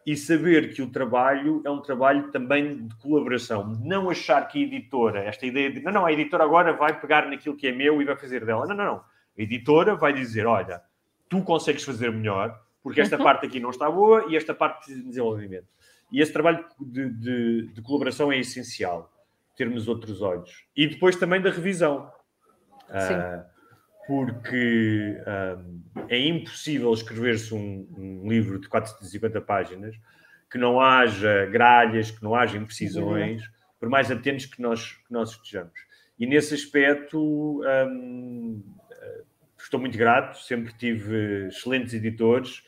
e saber que o trabalho é um trabalho também de colaboração. Não achar que a editora, esta ideia de não, não, a editora agora vai pegar naquilo que é meu e vai fazer dela. Não, não, não. A editora vai dizer: olha, tu consegues fazer melhor, porque esta uhum. parte aqui não está boa e esta parte precisa de desenvolvimento. E esse trabalho de, de, de colaboração é essencial, termos outros olhos. E depois também da revisão. Sim. Uh, porque um, é impossível escrever-se um, um, livro de 450 páginas que não haja gralhas, que não haja imprecisões, por mais atentos que nós, que nós estejamos. E nesse aspecto um, estou muito grato, sempre tive excelentes editores,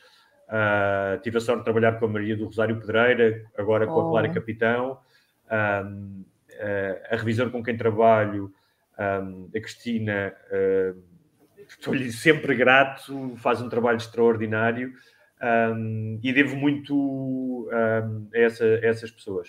uh, tive a sorte de trabalhar com a Maria do Rosário Pedreira, agora com oh. a Clara Capitão, uh, a revisora com quem trabalho, a Cristina uh, estou-lhe sempre grato, faz um trabalho extraordinário um, e devo muito um, a, essa, a essas pessoas.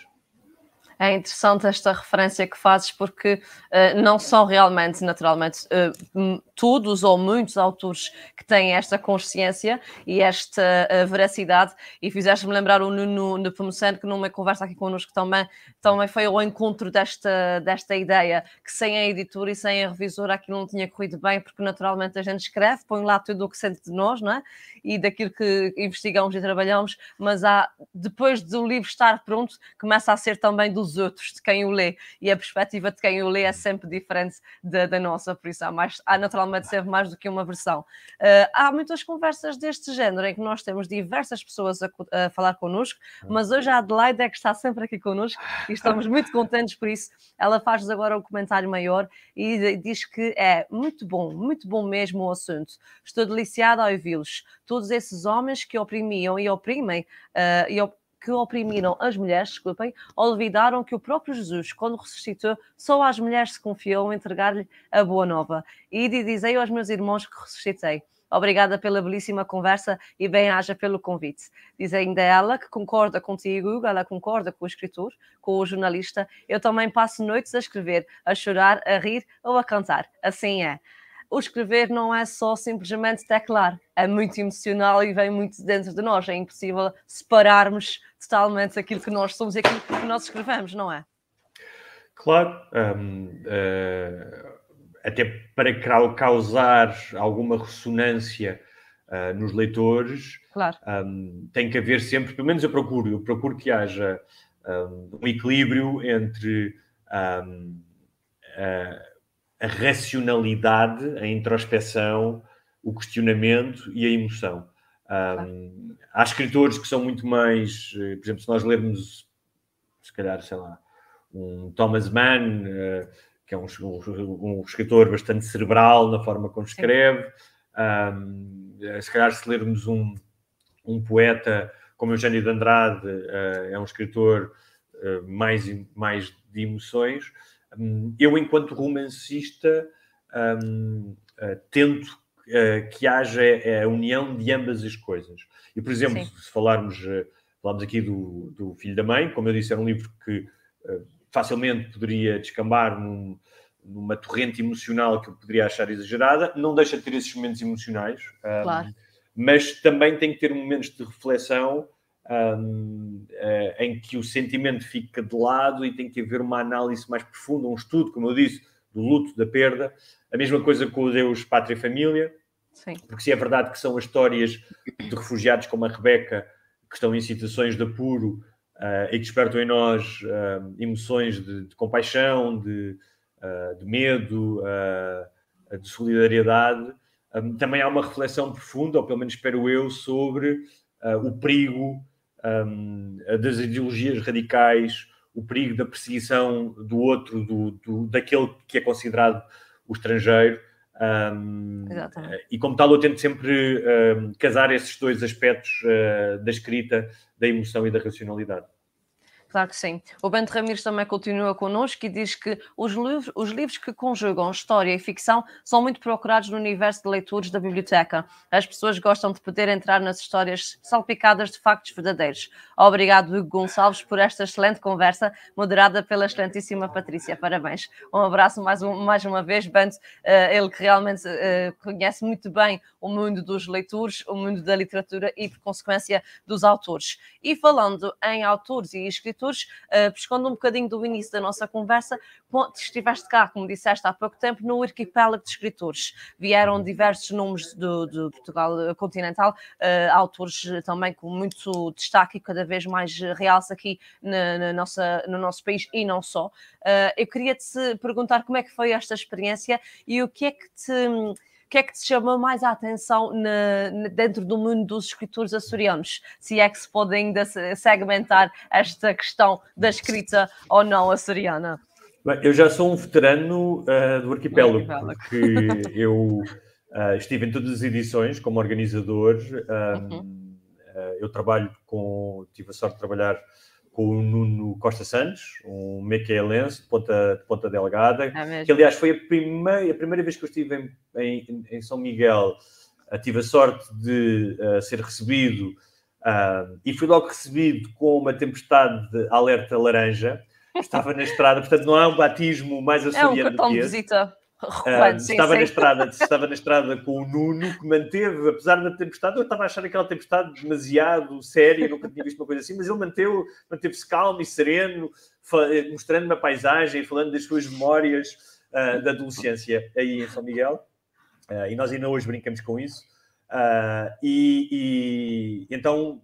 É interessante esta referência que fazes, porque uh, não são realmente, naturalmente, uh, todos ou muitos autores que têm esta consciência e esta uh, veracidade. E fizeste-me lembrar o Nuno Nepomuceno, que numa conversa aqui connosco também, também foi ao encontro desta, desta ideia, que sem a editora e sem a revisora aquilo não tinha corrido bem, porque naturalmente a gente escreve, põe lá tudo o que sente de nós, não é? E daquilo que investigamos e trabalhamos, mas há, depois do livro estar pronto, começa a ser também dos dos outros, de quem o lê, e a perspectiva de quem o lê é sempre diferente da, da nossa, por isso há, mais, há naturalmente sempre mais do que uma versão. Uh, há muitas conversas deste género em que nós temos diversas pessoas a, a falar connosco, mas hoje a Adelaide é que está sempre aqui connosco e estamos muito contentes por isso. Ela faz-nos agora um comentário maior e diz que é muito bom, muito bom mesmo o assunto. Estou deliciada ao ouvi-los. Todos esses homens que oprimiam e oprimem uh, e oprimem que oprimiram as mulheres, desculpem, olvidaram que o próprio Jesus, quando ressuscitou, só às mulheres se confiou entregar-lhe a boa nova. E dizei aos meus irmãos que ressuscitei. Obrigada pela belíssima conversa e bem-haja pelo convite. Diz ainda ela que concorda contigo, ela concorda com o escritor, com o jornalista. Eu também passo noites a escrever, a chorar, a rir ou a cantar. Assim é o escrever não é só simplesmente teclar, é muito emocional e vem muito dentro de nós. É impossível separarmos totalmente aquilo que nós somos e aquilo que nós escrevemos, não é? Claro, um, uh, eh, até para causar alguma ressonância uh, nos leitores, claro. um, tem que haver sempre, pelo menos eu procuro, eu procuro que haja um, um equilíbrio entre uh, a racionalidade, a introspeção, o questionamento e a emoção. Um, há escritores que são muito mais, eh, por exemplo, se nós lermos, se calhar, sei lá, um Thomas Mann, uh, que é um, um, um, escritor bastante cerebral na forma como escreve, um, se calhar, se lermos um, um poeta como Eugênio de Andrade, uh, é um escritor uh, mais, mais de emoções. Hum, eu, enquanto romancista, um, uh, tento uh, que haja a união de ambas as coisas. E, por exemplo, Sim. se falarmos, falamos aqui do, do Filho da Mãe, como eu disse, era um livro que facilmente poderia descambar num, numa torrente emocional que eu poderia achar exagerada, não deixa de ter esses momentos emocionais, um, claro. mas também tem que ter momentos de reflexão um, uh, em que o sentimento fica de lado e tem que haver uma análise mais profunda, um estudo, como eu disse, do luto, da perda. A mesma coisa com o Deus, Pátria e Família, Sim. porque se é verdade que são as histórias de refugiados como a Rebeca, que estão em situações de apuro uh, e que despertam em nós uh, emoções de, de compaixão, de, de medo, de solidariedade, um, também há uma reflexão profunda, ou pelo menos espero eu, sobre o perigo um, das ideologias radicais, o perigo da perseguição do outro, do, do daquele que é considerado o estrangeiro. Um, e como tal, eu tento sempre um, casar esses dois aspectos uh, da escrita, da emoção e da racionalidade. Claro que sim. O Bento Ramires também continua connosco e diz que os livros, os livros que conjugam história e ficção são muito procurados no universo de leituras da biblioteca. As pessoas gostam de poder entrar nas histórias salpicadas de factos verdadeiros. Obrigado, Hugo Gonçalves, por esta excelente conversa, moderada pela excelentíssima Patrícia. Parabéns. Um abraço mais, um, mais uma vez, Bento, uh, ele que realmente uh, conhece muito bem o mundo dos leitores, o mundo da literatura e, por consequência, dos autores. E falando em autores e escritores, escritores, uh, pescando um bocadinho do início da nossa conversa, estiveste cá, como disseste há pouco tempo, no arquipélago de escritores. Vieram diversos nomes do, do Portugal continental, uh, autores também com muito destaque e cada vez mais realce aqui na, na nossa, no nosso país e não só. Uh, eu queria te perguntar como é que foi esta experiência e o que é que te o que é que te chama mais a atenção na, na, dentro do mundo dos escritores açorianos? Se é que se pode ainda segmentar esta questão da escrita ou não açoriana? Bem, eu já sou um veterano uh, do arquipélago, porque eu uh, estive em todas as edições como organizador. uhum. uh, eu trabalho com, tive a sorte de trabalhar com o Nuno Costa Santos, um mequelense de Ponta, de Ponta Delgada, é que aliás foi a primeira, a primeira vez que eu estive em, em, em São Miguel, uh, tive a sorte de uh, ser recebido uh, e fui logo recebido com uma tempestade de alerta laranja, estava na estrada, portanto não há um batismo mais açoriano é um cartão de visita. Uh, estava, sim. Na estrada, estava na estrada com o Nuno, que manteve, apesar da tempestade, eu estava a achar aquela tempestade demasiado séria, nunca tinha visto uma coisa assim, mas ele manteve, manteve-se calmo e sereno, mostrando-me a paisagem, falando das suas memórias uh, da adolescência aí em São Miguel. Uh, e nós ainda hoje brincamos com isso. E, e, então,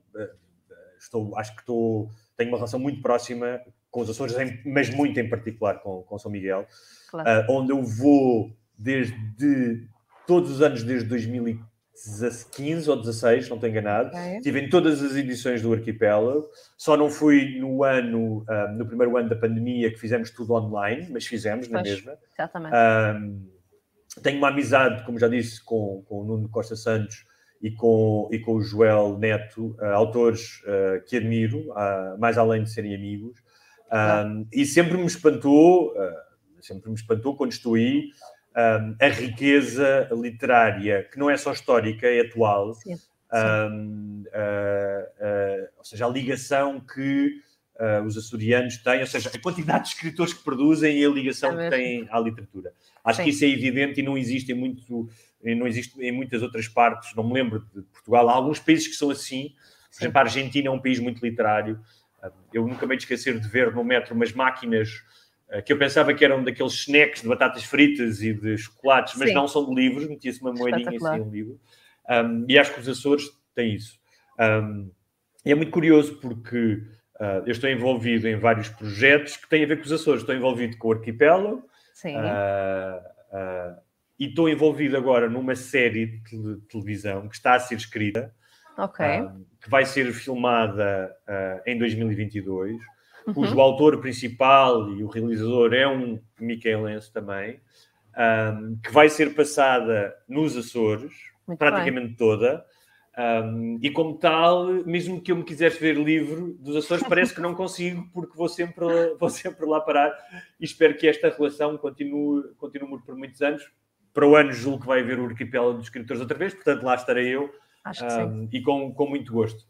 estou, acho que estou, tenho uma relação muito próxima com os Açores, mas muito em particular com, com São Miguel, claro. uh, onde eu vou desde todos os anos, desde 2015 ou 16, não estou enganado. É. Estive em todas as edições do Arquipélago. Só não fui no ano, uh, no primeiro ano da pandemia, que fizemos tudo online, mas fizemos na mesma. Exatamente. Um, tenho uma amizade, como já disse, com, com o Nuno Costa Santos e com, e com o Joel Neto, uh, autores uh, que admiro, uh, mais além de serem amigos. Um, e sempre me espantou, uh, sempre me espantou quando estou aí, um, a riqueza literária, que não é só histórica, é atual. Sim, sim. Um, uh, uh, ou seja, a ligação que os açorianos têm, ou seja, a quantidade de escritores que produzem e a ligação é que têm à literatura. Acho sim. que isso é evidente e não existe em muito, não existe em muitas outras partes. Não me lembro de Portugal. Há alguns países que são assim. Por exemplo, a Argentina é um país muito literário. Eu nunca me esquecer de ver no metro umas máquinas eh, que eu pensava que eram daqueles snacks de batatas fritas e de chocolates, mas Sim. não são de livros, metia-se uma moedinha assim um livro. Um, e acho que os Açores têm isso. Um, e é muito curioso porque uh, eu estou envolvido em vários projetos que têm a ver com os Açores. Estou envolvido com o Arquipélago. Uh, uh, e estou envolvido agora numa série de televisão que está a ser escrita uh, que vai ser filmada uh, em 2022, uhum. cujo autor principal e o realizador é um micaelense também, um, que vai ser passada nos Açores, Muito praticamente bem. toda. Um, e como tal, mesmo que eu me quisesse ver livre dos Açores, parece que não consigo, porque vou sempre, vou sempre lá parar e espero que esta relação continue, continue por muitos anos para o ano julgo que vai haver o arquipélago dos escritores outra vez, portanto lá estarei eu. Acho que um, sim. E com, com muito gosto.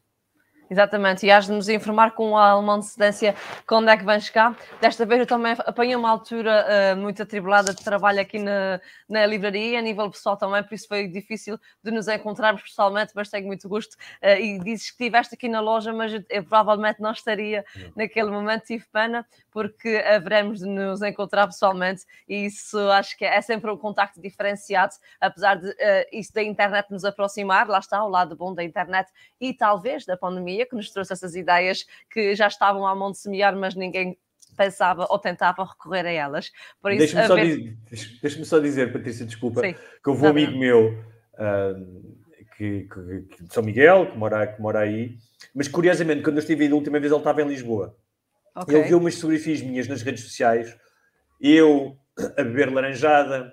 Exatamente, e has de nos informar com a antecedência quando é que vem chegar. Desta vez eu também apanhei uma altura uh, muito atribulada de trabalho aqui na, na livraria, a nível pessoal também, por isso foi difícil de nos encontrarmos pessoalmente, mas tenho muito gosto. Uh, e dizes que estiveste aqui na loja, mas eu, eu provavelmente não estaria naquele momento, tive pena, porque haveremos de nos encontrar pessoalmente e isso acho que é sempre um contacto diferenciado, apesar de uh, isso da internet nos aproximar, lá está o lado bom da internet e talvez da pandemia que nos trouxe essas ideias que já estavam à mão de semear, mas ninguém pensava ou tentava recorrer a elas. Deixa-me só, vez... dizer, deixa só dizer, Patrícia, desculpa, Sim, que houve um amigo meu uh, que, que, que, de São Miguel, que mora, que mora aí, mas curiosamente, quando eu estive aí da última vez, ele estava em Lisboa. Okay. Ele viu umas fotografias minhas nas redes sociais, eu a beber laranjada,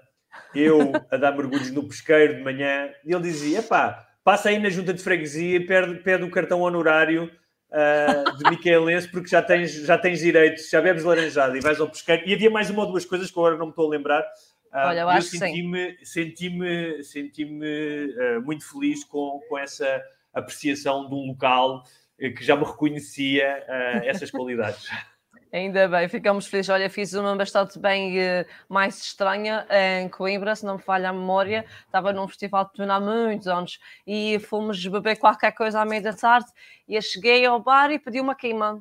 eu a dar mergulhos no pesqueiro de manhã, e ele dizia: pá passa aí na junta de freguesia e pede, pede o cartão honorário uh, de Miquelense, porque já tens, já tens direitos, já bebes laranjada e vais ao pesqueiro. E havia mais uma ou duas coisas que agora não me estou a lembrar. Uh, Olha, eu acho senti-me senti-me senti-me uh, muito feliz com, com essa apreciação de um local que já me reconhecia essas qualidades. Ainda bem, ficamos felizes. Olha, fiz uma bastante bem uh, mais estranha em Coimbra, se não me falha a memória. Estava num festival de tuna há muitos anos e fomos beber qualquer coisa à meia da tarde. E eu cheguei ao bar e pedi uma queima.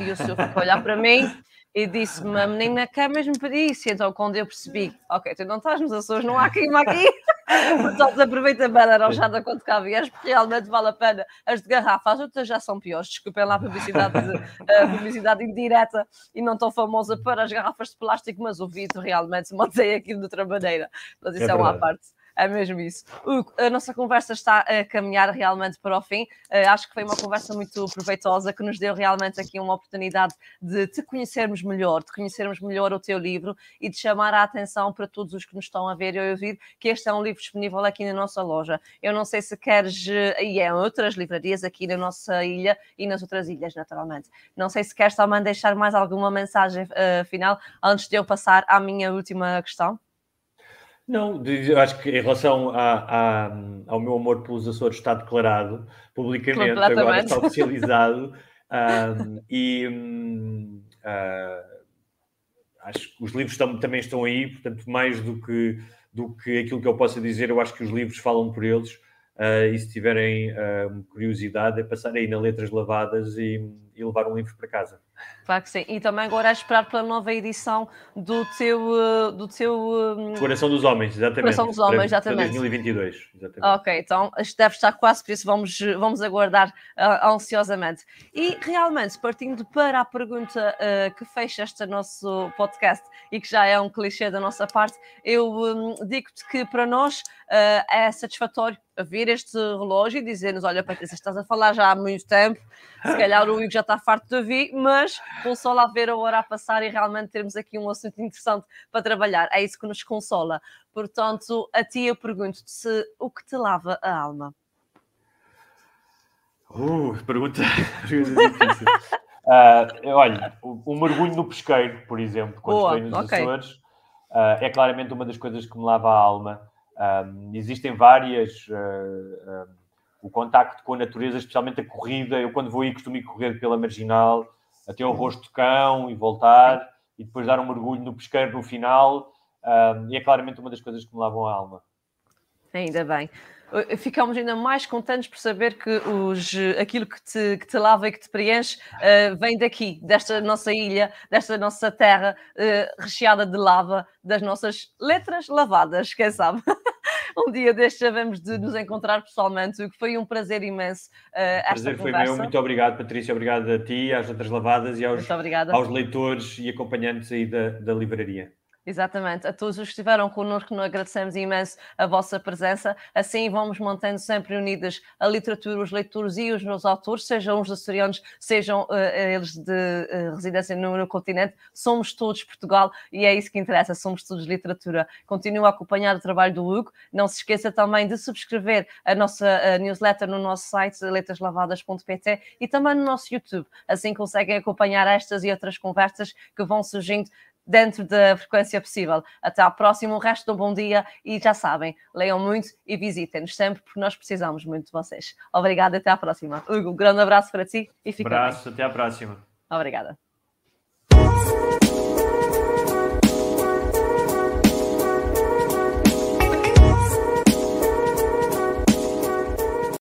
E o senhor ficou a olhar para mim e disse-me: a menina quer mesmo pedir isso. Então, quando eu percebi, ok, tu não estás nos Açores, não há queima aqui. Portanto, aproveita bem a arrojada quando cá vieres, porque realmente vale a pena. As de garrafa, as outras já são piores. Desculpem lá a publicidade, de, a publicidade indireta e não tão famosa para as garrafas de plástico, mas o vidro realmente se mantém aqui de outra maneira. Mas isso é, é uma parte. É mesmo isso. Hugo, a nossa conversa está a caminhar realmente para o fim. Uh, acho que foi uma conversa muito proveitosa que nos deu realmente aqui uma oportunidade de te conhecermos melhor, de conhecermos melhor o teu livro e de chamar a atenção para todos os que nos estão a ver e ouvir que este é um livro disponível aqui na nossa loja. Eu não sei se queres, eh, e é em outras livrarias aqui na nossa ilha e nas outras ilhas, naturalmente. Não sei se queres também deixar mais alguma mensagem uh, final antes de eu passar à minha última questão. Não, eu acho que em relação a, a, ao meu amor pelos Açores está declarado publicamente, agora está oficializado. um, e um, uh, acho que os livros tam, também estão aí, portanto, mais do que, do que aquilo que eu possa dizer, eu acho que os livros falam por eles. Uh, e se tiverem uh, curiosidade, é passar aí na Letras Lavadas e, e levar um livro para casa. Claro que sim. E também agora é esperar pela nova edição do teu. Eh, do teu um... Coração dos Homens, exatamente. Coração dos Homens, exatamente. 2022, exatamente. Ok, então deve estar quase, por isso vamos, vamos aguardar uh, ansiosamente. E realmente, partindo para a pergunta uh, que fecha este nosso podcast e que já é um clichê da nossa parte, eu um, digo-te que para nós uh, é satisfatório ver este relógio e dizer-nos: olha, Patrícia, estás a falar já há muito tempo, se calhar o Hugo já está farto de ouvir, mas consola a ver a hora a passar e realmente termos aqui um assunto interessante para trabalhar. É isso que nos consola. Portanto, a ti eu pergunto-te se o que te lava a alma. Uh, pergunta, uh, olha, o, o, mergulho no pesqueiro, por exemplo, quando Boa, estou nos okay. Açores, uh, é claramente uma das coisas que me lava a alma. Um, existem várias. Uh, o contacto com a natureza, especialmente a corrida. Eu, quando vou aí, costumo ir correr pela marginal até ao rosto de cão e voltar, e depois dar um mergulho no pesqueiro no final. Um, e é claramente uma das coisas que me lavam a alma. Ainda bem. Ficamos ainda mais contentes por saber que os, aquilo que te, que te lava e que te preenche uh, vem daqui, desta nossa ilha, desta nossa terra uh, recheada de lava, das nossas letras lavadas, quem sabe? um dia destes vamos de nos encontrar pessoalmente, o que foi um prazer imenso. Uh, esta prazer conversa. foi meu, muito obrigado, Patrícia, obrigado a ti, às outras lavadas e aos, aos leitores e acompanhantes aí da, da livraria. Exatamente. A todos os que estiveram connosco, agradecemos imenso a vossa presença. Assim vamos mantendo sempre unidas a literatura, os leitores e os meus autores, sejam os açorianos, sejam uh, eles de uh, residência no, no, continente. Somos todos Portugal e é isso que interessa, somos todos literatura. Continua a acompanhar o trabalho do Hugo. Não se esqueça também de subscrever a nossa uh, newsletter no nosso site, letraslavadas.pt e também no nosso YouTube. Assim conseguem acompanhar estas e outras conversas que vão surgindo dentro da frequência possível. Até à próxima, o resto do bom dia e já sabem, leiam muito e visitem-nos sempre, porque nós precisamos muito de vocês. Obrigada, até à próxima. Hugo, um grande abraço para ti e fica abraço, bem. até à próxima. Obrigada.